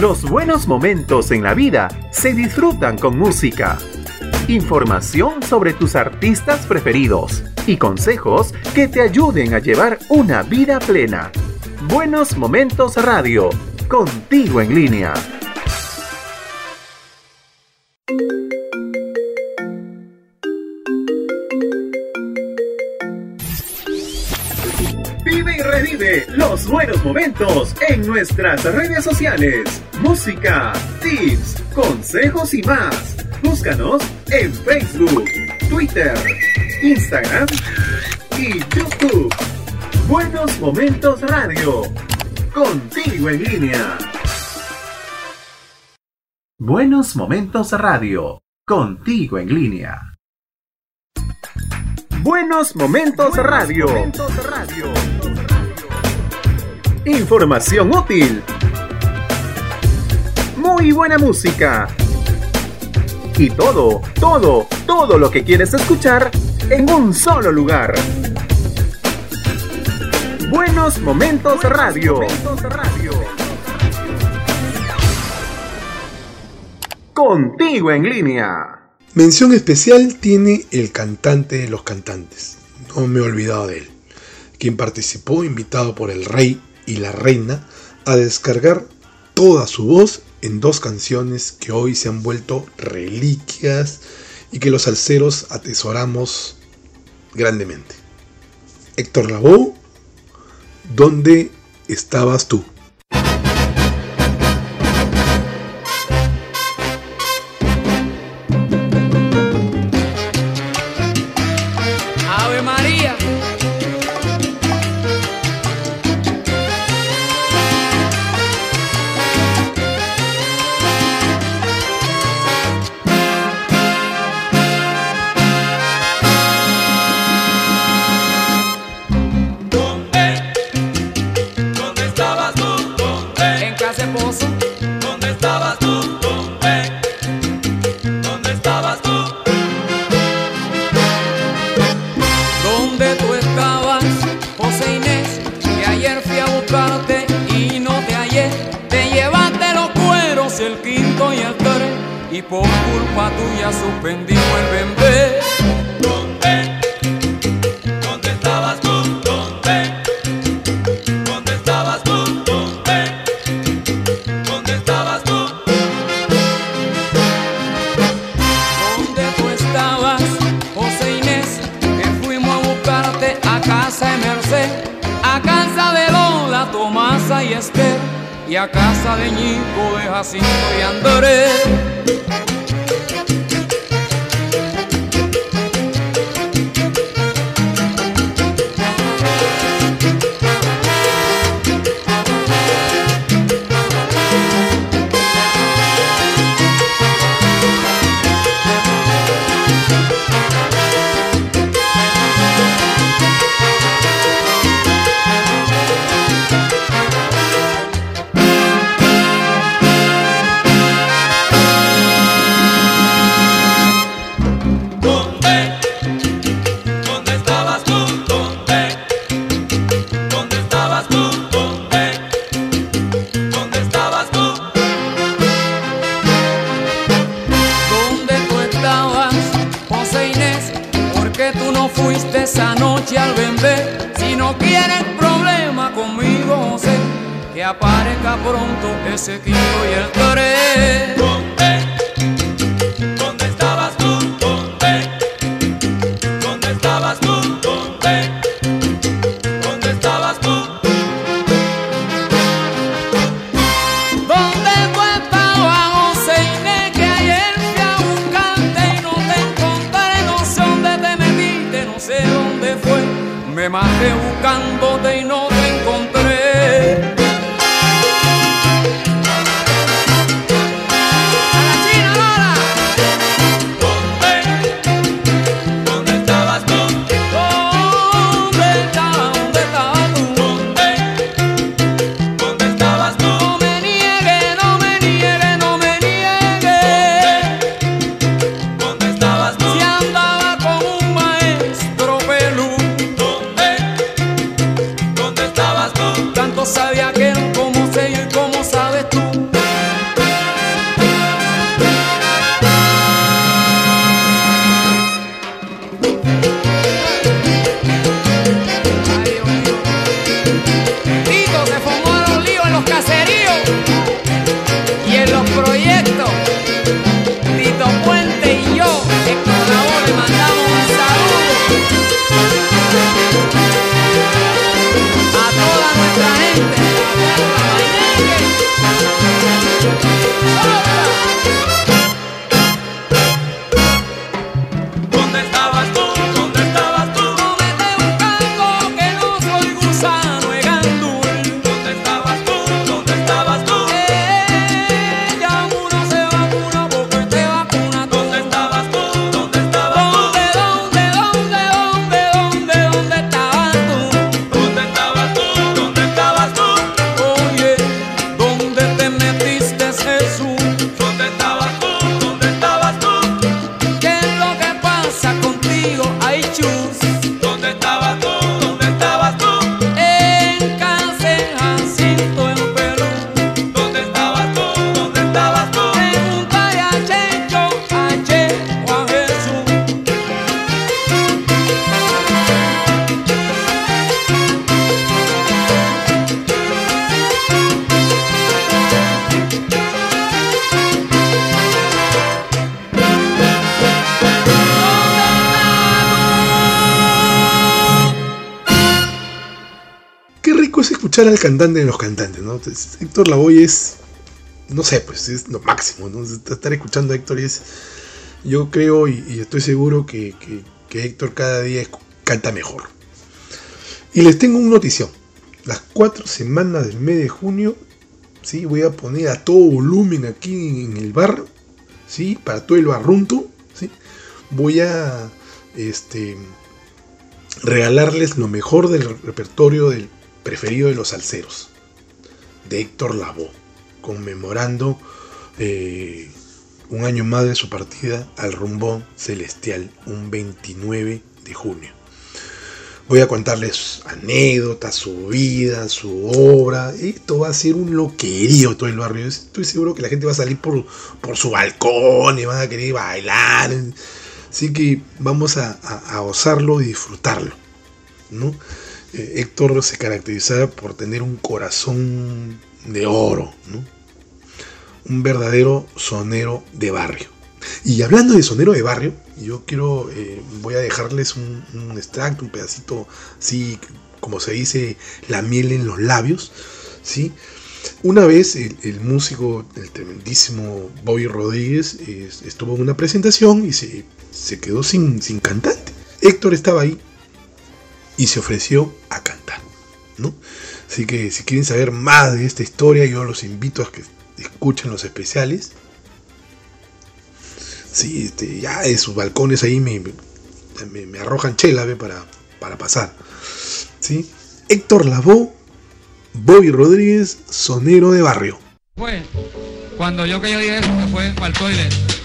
Los buenos momentos en la vida se disfrutan con música. Información sobre tus artistas preferidos y consejos que te ayuden a llevar una vida plena. Buenos Momentos Radio, contigo en línea. Vive y revive los buenos momentos en nuestras redes sociales. Música, tips, consejos y más. Búscanos en Facebook, Twitter, Instagram y YouTube. Buenos Momentos Radio. Contigo en línea. Buenos Momentos Radio. Contigo en línea. Buenos Momentos Radio. Información útil. Muy buena música. Y todo, todo, todo lo que quieres escuchar en un solo lugar. Buenos Momentos Radio. Contigo en línea. Mención especial tiene el cantante de los cantantes. No me he olvidado de él. Quien participó invitado por el rey y la reina a descargar toda su voz en dos canciones que hoy se han vuelto reliquias y que los salseros atesoramos grandemente. Héctor Lavoe, ¿dónde estabas tú? Pronto de los cantantes, Héctor Lavoe es, no sé, pues es lo máximo. Estar escuchando a Héctor es, yo creo y, estoy seguro que, Héctor cada día canta mejor. Y les tengo una notición. Las cuatro semanas del mes de junio, ¿sí? Voy a poner a todo volumen aquí en el bar, ¿sí? Para todo el barrunto, ¿sí? Voy a, este, regalarles lo mejor del repertorio del preferido de los salseros, de Héctor Lavoe, conmemorando eh, un año más de su partida al rumbo celestial, un 29 de junio. Voy a contarles anécdotas, su vida, su obra. Esto va a ser un loquerío todo el barrio. Estoy seguro que la gente va a salir por, por su balcón y van a querer bailar. Así que vamos a, a, a gozarlo y disfrutarlo. ¿no? Eh, Héctor se caracterizaba por tener un corazón de oro, un verdadero sonero de barrio. Y hablando de sonero de barrio, yo quiero, eh, voy a dejarles un, extracto, un pedacito así, como se dice, la miel en los labios, ¿sí? Una vez el, músico, el tremendísimo Bobby Rodríguez, estuvo en una presentación y se, se quedó sin, sin cantante. Héctor estaba ahí y se ofreció a cantar, ¿no? Así que si quieren saber más de esta historia, yo los invito a que escuchen los especiales. Sí, este, ya de sus balcones ahí me, me, me arrojan chela para, para pasar. ¿Sí? Héctor Lavoe, Bobby Rodríguez, sonero de barrio. Fue cuando yo que yo dije eso, que fue para el.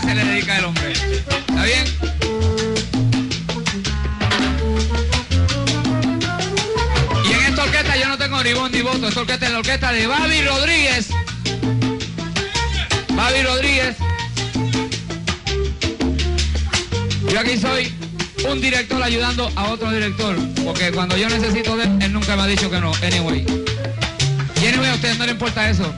se le dedica el hombre. ¿Está bien? Y en esta orquesta yo no tengo ni voz ni voto. Esta orquesta es la orquesta de Babi Rodríguez. Babi Rodríguez. Yo aquí soy un director ayudando a otro director, porque cuando yo necesito de él, él nunca me ha dicho que no. Anyway. Y anyway, a ustedes no les importa eso.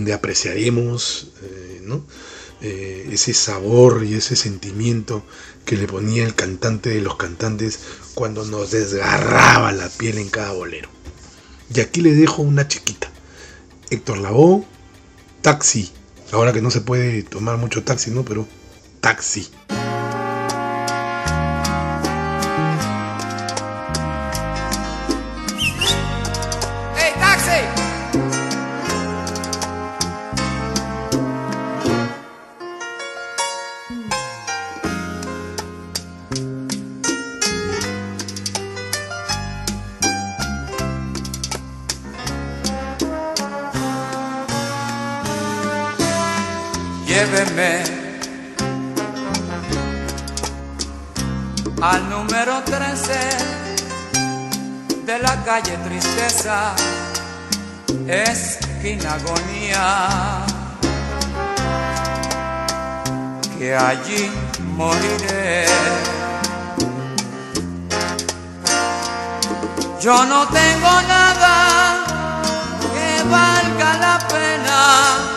donde apreciaremos eh, eh, ese sabor y ese sentimiento que le ponía el cantante de los cantantes cuando nos desgarraba la piel en cada bolero. Y aquí le dejo una chiquita. Héctor Lavoe, Taxi. Ahora que no se puede tomar mucho taxi, ¿no? Pero Taxi. Al número 13 de la calle Tristeza, esquina agonía, que allí moriré. Yo no tengo nada que valga la pena,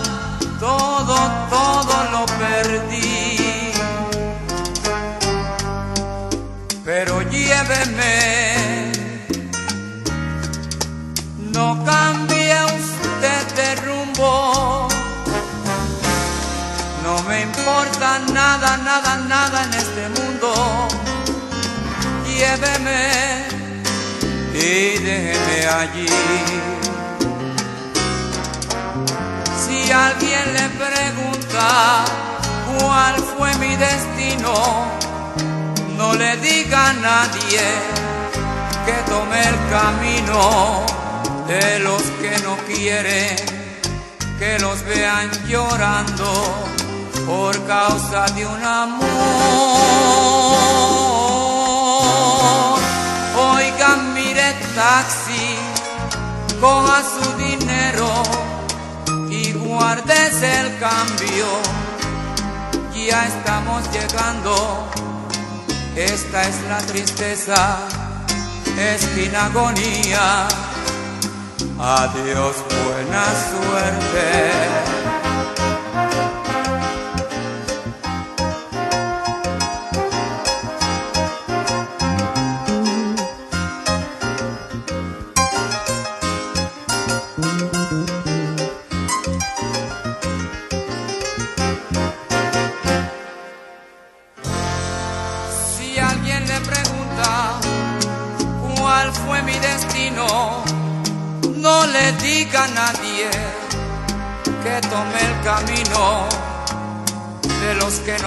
nada, nada, nada en este mundo. Lléveme y déjeme allí. Si alguien le pregunta cuál fue mi destino, no le diga a nadie que tome el camino de los que no quieren que los vean llorando por causa de un amor. Oigan, mire taxi, coja su dinero y guárdese el cambio. Ya estamos llegando, esta es la tristeza, esquina agonía. Adiós, buena suerte.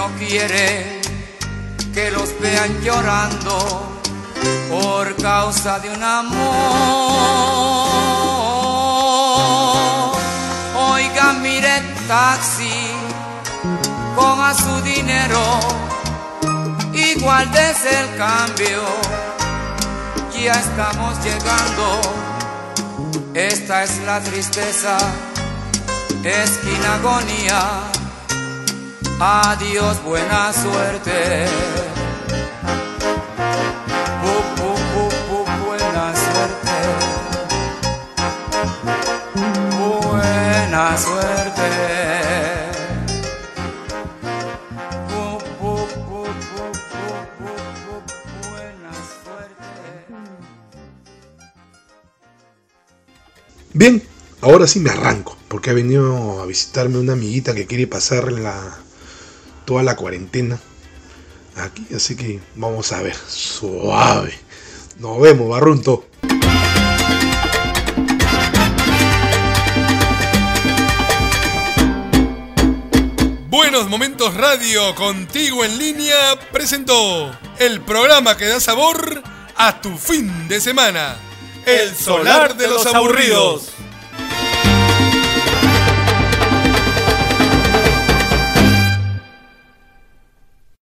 No quieren que los vean llorando por causa de un amor. Oiga, mire taxi, coja su dinero y guárdese el cambio. Ya estamos llegando, esta es la tristeza, esquina agonía. Adiós, buena suerte. Bu, bu, bu, bu, buena suerte. Buena suerte. Bu, bu, bu, bu, bu, bu, bu, buena suerte. Bien, ahora sí me arranco, porque ha venido a visitarme una amiguita que quiere pasar la, toda la cuarentena aquí, así que vamos a ver, suave. Nos vemos, barrunto. Buenos Momentos Radio contigo en línea presentó el programa que da sabor a tu fin de semana. El solar de los aburridos.